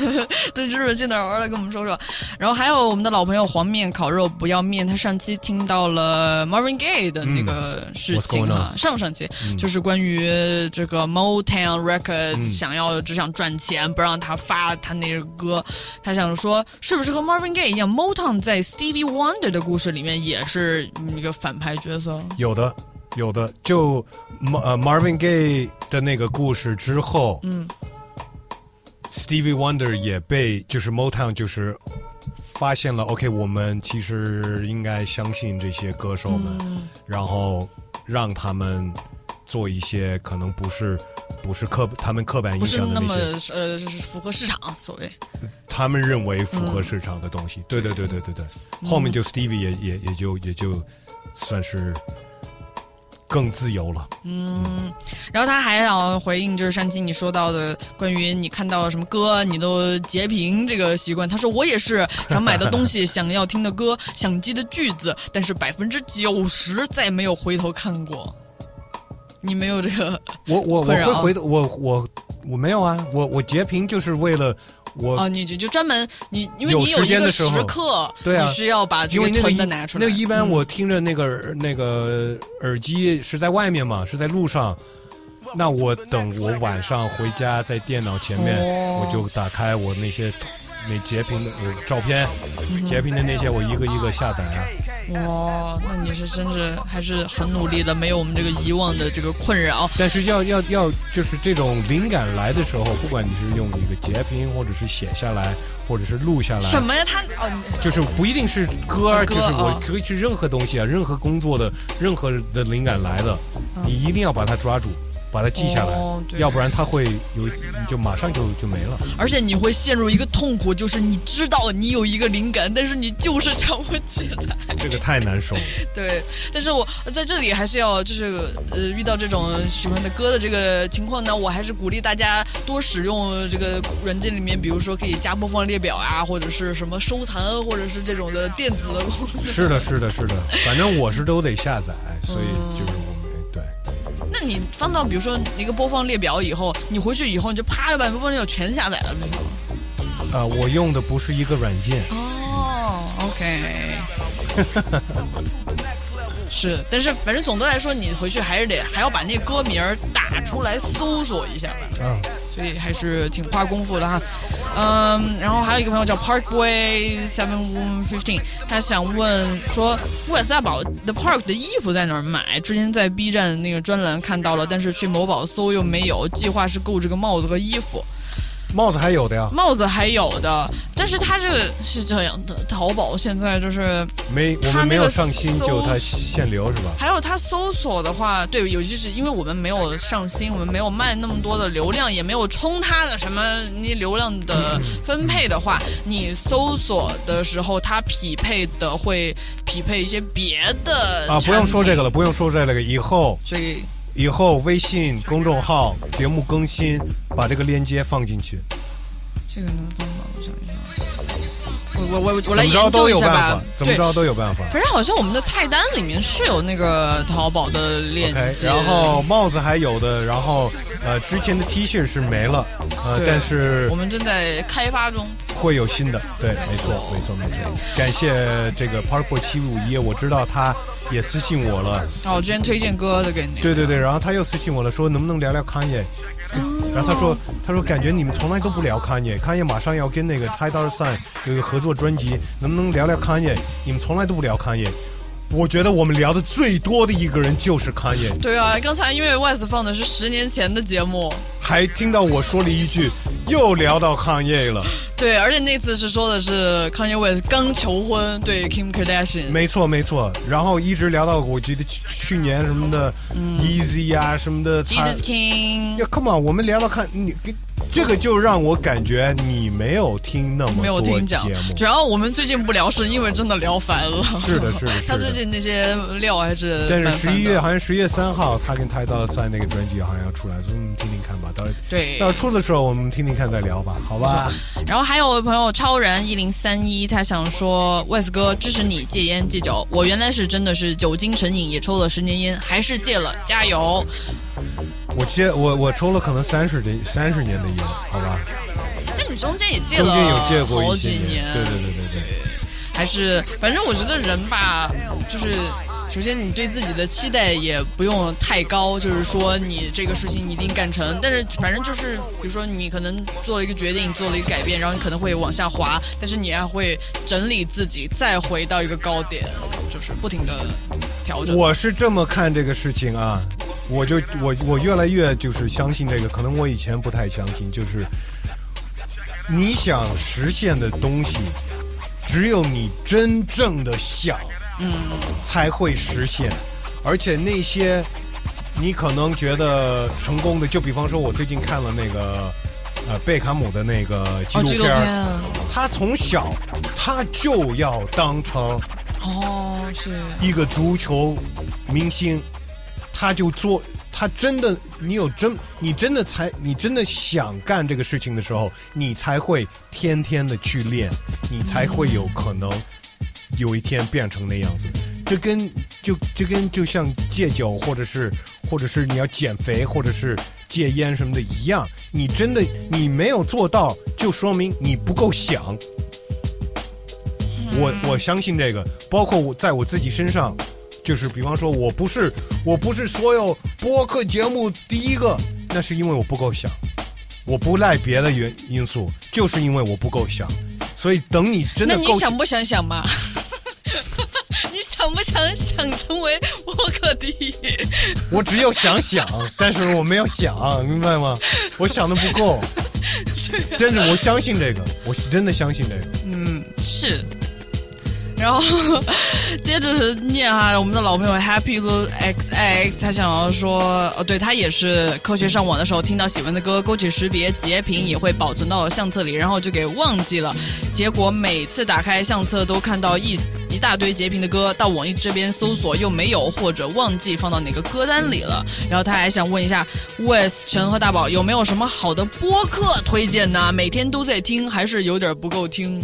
对，日本去哪玩了，跟我们说说。然后还有我们的老朋友黄面烤肉不要面，他上期听到了 Marvin Gaye 的那个事情嗯 What's going 哈，on？上上期、嗯就是关于这个 Motown Records、嗯。想要只想赚钱，不让他发他那个歌，他想说是不是和 Marvin Gaye 一样，Motown 在 Stevie Wonder 的故事里面也是一个反派角色。有的，有的，就呃 Marvin Gaye 的那个故事之后，嗯，Stevie Wonder 也被就是 Motown 就是发现了，OK，我们其实应该相信这些歌手们，嗯。然后让他们做一些可能不是不是刻他们刻板印象的那些，呃是符合市场所谓，他们认为符合市场的东西。对对对对对对，后面就 Stevie 也也也就也就算是更自由了。嗯，然后他还想回应，就是上期你说到的关于你看到什么歌你都截屏这个习惯。他说我也是想买的东西、想要听的歌、想记的句子，但是百分之九十再没有回头看过。你没有这个 我我我会回头，我我我没有啊，我我截屏就是为了我哦，你就就专门你因为你有一个间的时候时刻，对啊，你需要把这个因为那个一存的拿出来。那个一般嗯我听着那个、那个耳机是在外面嘛，是在路上。那我等我晚上回家在电脑前面，哦我就打开我那些那截屏的我照片，嗯截屏的那些我一个一个下载啊。哇，那你是真是还是很努力的，没有我们这个遗忘的这个困扰。但是要要要，就是这种灵感来的时候，不管你是用一个截屏，或者是写下来，或者是录下来，什么呀？他哦，就是不一定是歌，歌就是我啊可以是任何东西啊，任何工作的任何的灵感来的，嗯你一定要把它抓住，把它记下来，哦要不然它会有就马上就就没了。而且你会陷入一个痛苦，就是你知道你有一个灵感，但是你就是想不起来。这个太难受。对，但是我在这里还是要就是呃，遇到这种喜欢的歌的这个情况呢，我还是鼓励大家多使用这个软件里面，比如说可以加播放列表啊，或者是什么收藏，或者是这种的电子的功能。是的，是的，是的，反正我是都得下载，所以嗯就。那你放到比如说一个播放列表以后，你回去以后你就啪就把播放列表全下载了，不就行了？呃，我用的不是一个软件，哦，OK，是，但是反正总的来说，你回去还是得还要把那歌名打出来搜索一下吧。啊，所以还是挺花功夫的哈。嗯，然后还有一个朋友叫 Parkway Seven Fifteen，他想问说，沃斯大宝 The Park 的衣服在哪儿买？之前在 B 站那个专栏看到了，但是去某宝搜又没有。计划是购这个帽子和衣服。帽子还有的呀，帽子还有的，但是它这个是这样的，淘宝现在就是没我们没有上新，就它限流是吧？还有它搜索的话，对，尤其是因为我们没有上新，我们没有卖那么多的流量，也没有冲它的什么你流量的分配的话，你搜索的时候，它匹配的会匹配一些别的啊，不用说这个了，不用说这个，以后所以。以后微信公众号节目更新，把这个链接放进去。这个能放吗？我想一下。我我我我来研究一下吧。怎么着都有办法。反正好像我们的菜单里面是有那个淘宝的链接。然后帽子还有的，然后呃之前的 T 恤是没了，呃但是我们正在开发中。会有新的，对，没错，没错，没错。感谢这个 Parkboy 七五一，我知道他也私信我了。哦，我之前推荐歌的给你。对对对，然后他又私信我了，说能不能聊聊康业。然后他说，他说感觉你们从来都不聊康业，康业马上要跟那个 Tidal Sign 有一个合作专辑，能不能聊聊康业？你们从来都不聊康业。我觉得我们聊的最多的一个人就是康业。对啊，刚才因为 West 放的是十年前的节目，还听到我说了一句，又聊到康业了。对，而且那次是说的是康业 West 刚求婚，对 Kim Kardashian。没错没错，然后一直聊到我记得去年什么的 Easy 啊什么的。Jesus King。要 Come on，我们聊到看你跟。这个就让我感觉你没有听那么多节目，主要我们最近不聊，是因为真的聊烦了。是的，是的，他最近那些料还是……但是十一月好像十月三号，他跟泰道赛那个专辑好像要出来，所以你听听看吧。到对，到出的时候我们听听看再聊吧，好吧？然后还有位朋友超人一零三一，他想说：“Wes 哥支持你戒烟戒酒，我原来是真的是酒精成瘾，也抽了十年烟，还是戒了，加油！”我戒我我抽了可能三十年三十年的烟，好吧？那你中间也戒了，中间有戒过好几年，对对对对对。还是反正我觉得人吧，就是首先你对自己的期待也不用太高，就是说你这个事情你一定干成。但是反正就是，比如说你可能做了一个决定，做了一个改变，然后你可能会往下滑，但是你还会整理自己，再回到一个高点，就是不停的调整。我是这么看这个事情啊。我就我我越来越就是相信这个，可能我以前不太相信，就是你想实现的东西，只有你真正的想，嗯，才会实现。而且那些你可能觉得成功的，就比方说，我最近看了那个呃贝卡姆的那个纪录片，他从小他就要当成哦是一个足球明星。他就做，他真的，你有真，你真的才，你真的想干这个事情的时候，你才会天天的去练，你才会有可能有一天变成那样子。这跟就就跟就像戒酒，或者是或者是你要减肥，或者是戒烟什么的一样，你真的你没有做到，就说明你不够想。我我相信这个，包括我在我自己身上。就是比方说，我不是我不是所有播客节目第一个，那是因为我不够想，我不赖别的原因素，就是因为我不够想。所以等你真的，那你想不想想嘛？你想不想想成为沃克第一？我只有想想，但是我没有想，明白吗？我想的不够。真的，我相信这个，我是真的相信这个。嗯，是。然后接着是念哈，我们的老朋友 Happy Lu X X，他想要说，呃，对他也是科学上网的时候听到喜欢的歌，勾起识别截屏也会保存到相册里，然后就给忘记了。结果每次打开相册都看到一一大堆截屏的歌，到网易这边搜索又没有，或者忘记放到哪个歌单里了。然后他还想问一下 Wes 陈和大宝有没有什么好的播客推荐呢？每天都在听，还是有点不够听。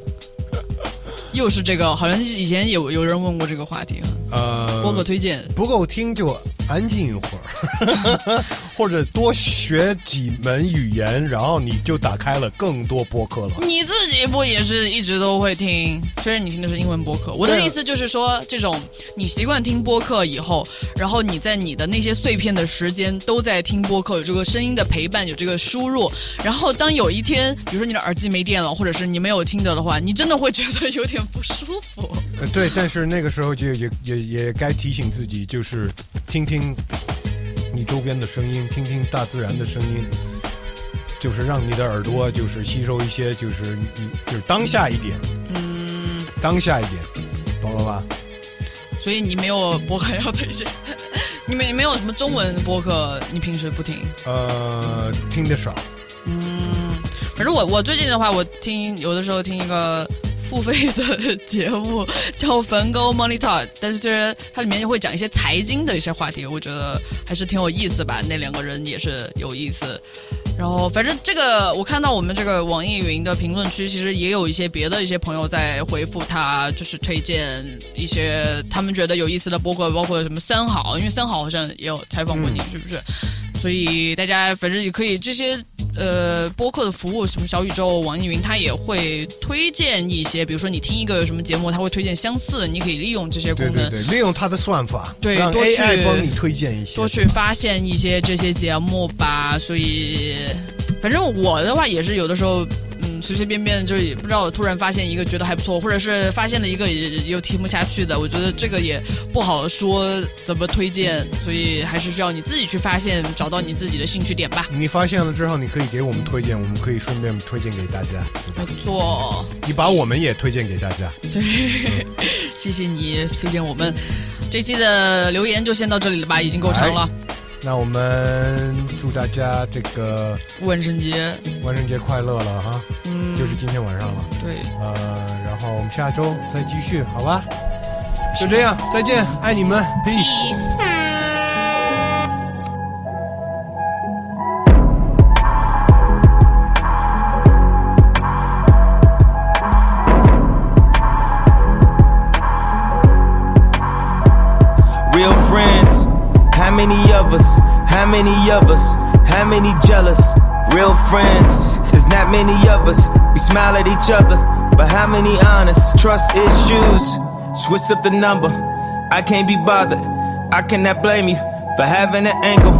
又是这个，好像以前有有人问过这个话题呃，播客推荐不够听就安静一会儿，或者多学几门语言，然后你就打开了更多播客了。你自己不也是一直都会听？虽然你听的是英文播客，我的意思就是说，这种你习惯听播客以后，然后你在你的那些碎片的时间都在听播客，有这个声音的陪伴，有这个输入，然后当有一天，比如说你的耳机没电了，或者是你没有听的的话，你真的会觉得有点不舒服。呃，对，但是那个时候就也也也该提醒自己，就是听听你周边的声音，听听大自然的声音，就是让你的耳朵就是吸收一些，就是你就是当下一点，嗯，当下一点，懂了吧？所以你没有博客要推荐，你没没有什么中文博客，你平时不听？呃，听的少。嗯，反正我我最近的话，我听有的时候听一个付费的节目叫梵高 Money Talk，但是就是它里面会讲一些财经的一些话题，我觉得还是挺有意思吧。那两个人也是有意思。然后，反正这个我看到我们这个网易云的评论区，其实也有一些别的一些朋友在回复他，就是推荐一些他们觉得有意思的播客，包括什么三好，因为三好好像也有采访过你，是不是？所以大家反正也可以这些呃播客的服务，什么小宇宙、网易云，它也会推荐一些，比如说你听一个什么节目，它会推荐相似，你可以利用这些功能，对对对，利用它的算法，对多去帮你推荐一些，多去发现一些这些节目吧。所以，反正我的话也是有的时候，嗯，随随便便就也不知道，突然发现一个觉得还不错，或者是发现了一个也又听不下去的，我觉得这个也不好说怎么推荐，所以还是需要你自己去发现，找到你自己的兴趣点吧。你发现了之后，你可以给我们推荐，我们可以顺便推荐给大家。没错，你把我们也推荐给大家。对，谢谢你推荐我们。这期的留言就先到这里了吧，已经够长了。那我们祝大家这个万圣节，万圣节快乐了哈！嗯，就是今天晚上了。对，呃，然后我们下周再继续，好吧？就这样，再见，爱你们，peace。Many of us? How many of us? How many jealous? Real friends, there's not many of us. We smile at each other, but how many honest? Trust issues, switch up the number. I can't be bothered. I cannot blame you for having an angle.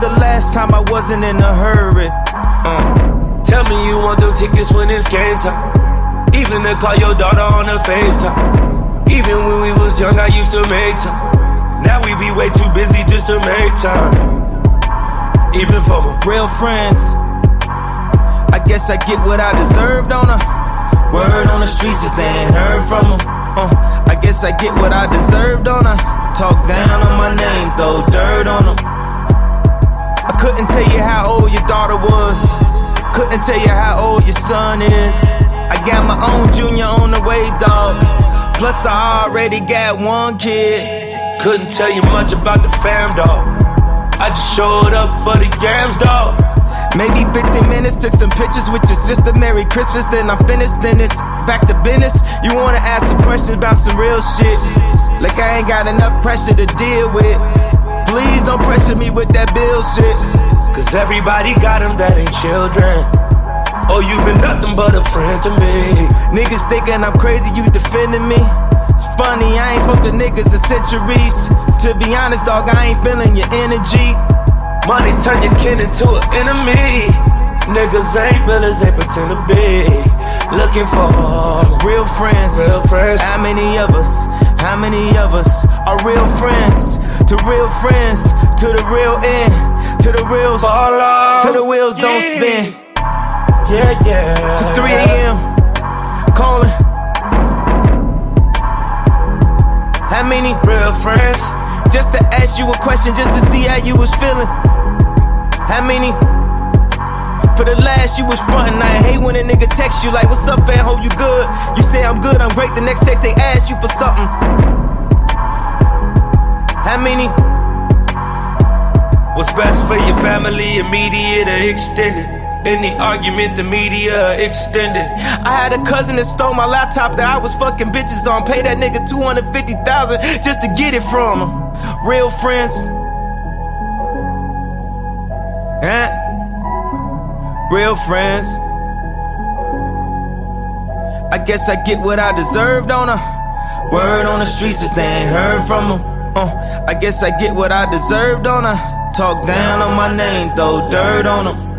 the last time I wasn't in a hurry? Uh. Tell me you want them tickets when it's game time. Even to call your daughter on the FaceTime. Even when we was young, I used to make time. Now we be way too busy just to make time. Even for my real friends. I guess I get what I deserved on a word on the streets if they ain't heard from them. Uh, I guess I get what I deserved on a talk down on my name, throw dirt on them. I couldn't tell you how old your daughter was. Couldn't tell you how old your son is. I got my own junior on the way, dog. Plus, I already got one kid. Couldn't tell you much about the fam, dog. I just showed up for the yams, dog. Maybe 15 minutes, took some pictures with your sister. Merry Christmas, then I'm finished, then it's back to business. You wanna ask some questions about some real shit? Like I ain't got enough pressure to deal with. Please don't pressure me with that bill shit. Cause everybody got them that ain't children. Oh, you been nothing but a friend to me. Niggas thinking I'm crazy, you defending me. It's funny, I ain't spoke to niggas in centuries. To be honest, dog, I ain't feeling your energy. Money turn your kin into an enemy. Niggas ain't real as they pretend to be. Looking for real friends. Real friends. How many of us? How many of us are real friends? To real friends, to the real end, to the reals, Follow. to the wheels don't spin. Yeah, yeah. To 3 a.m. calling. How many real friends? Just to ask you a question, just to see how you was feeling. How many? For the last, you was frontin'. I hate when a nigga text you like, What's up, fam? Hope you good. You say I'm good, I'm great. The next text they ask you for something. How many? What's best for your family, immediate or extended? Any argument, the media extended. I had a cousin that stole my laptop that I was fucking bitches on. Pay that nigga 250000 just to get it from him. Real friends. Huh? Real friends. I guess I get what I deserved, don't I? Word on the streets is they ain't heard from them. Uh, I guess I get what I deserved, don't I? Talk down on my name, throw dirt on them.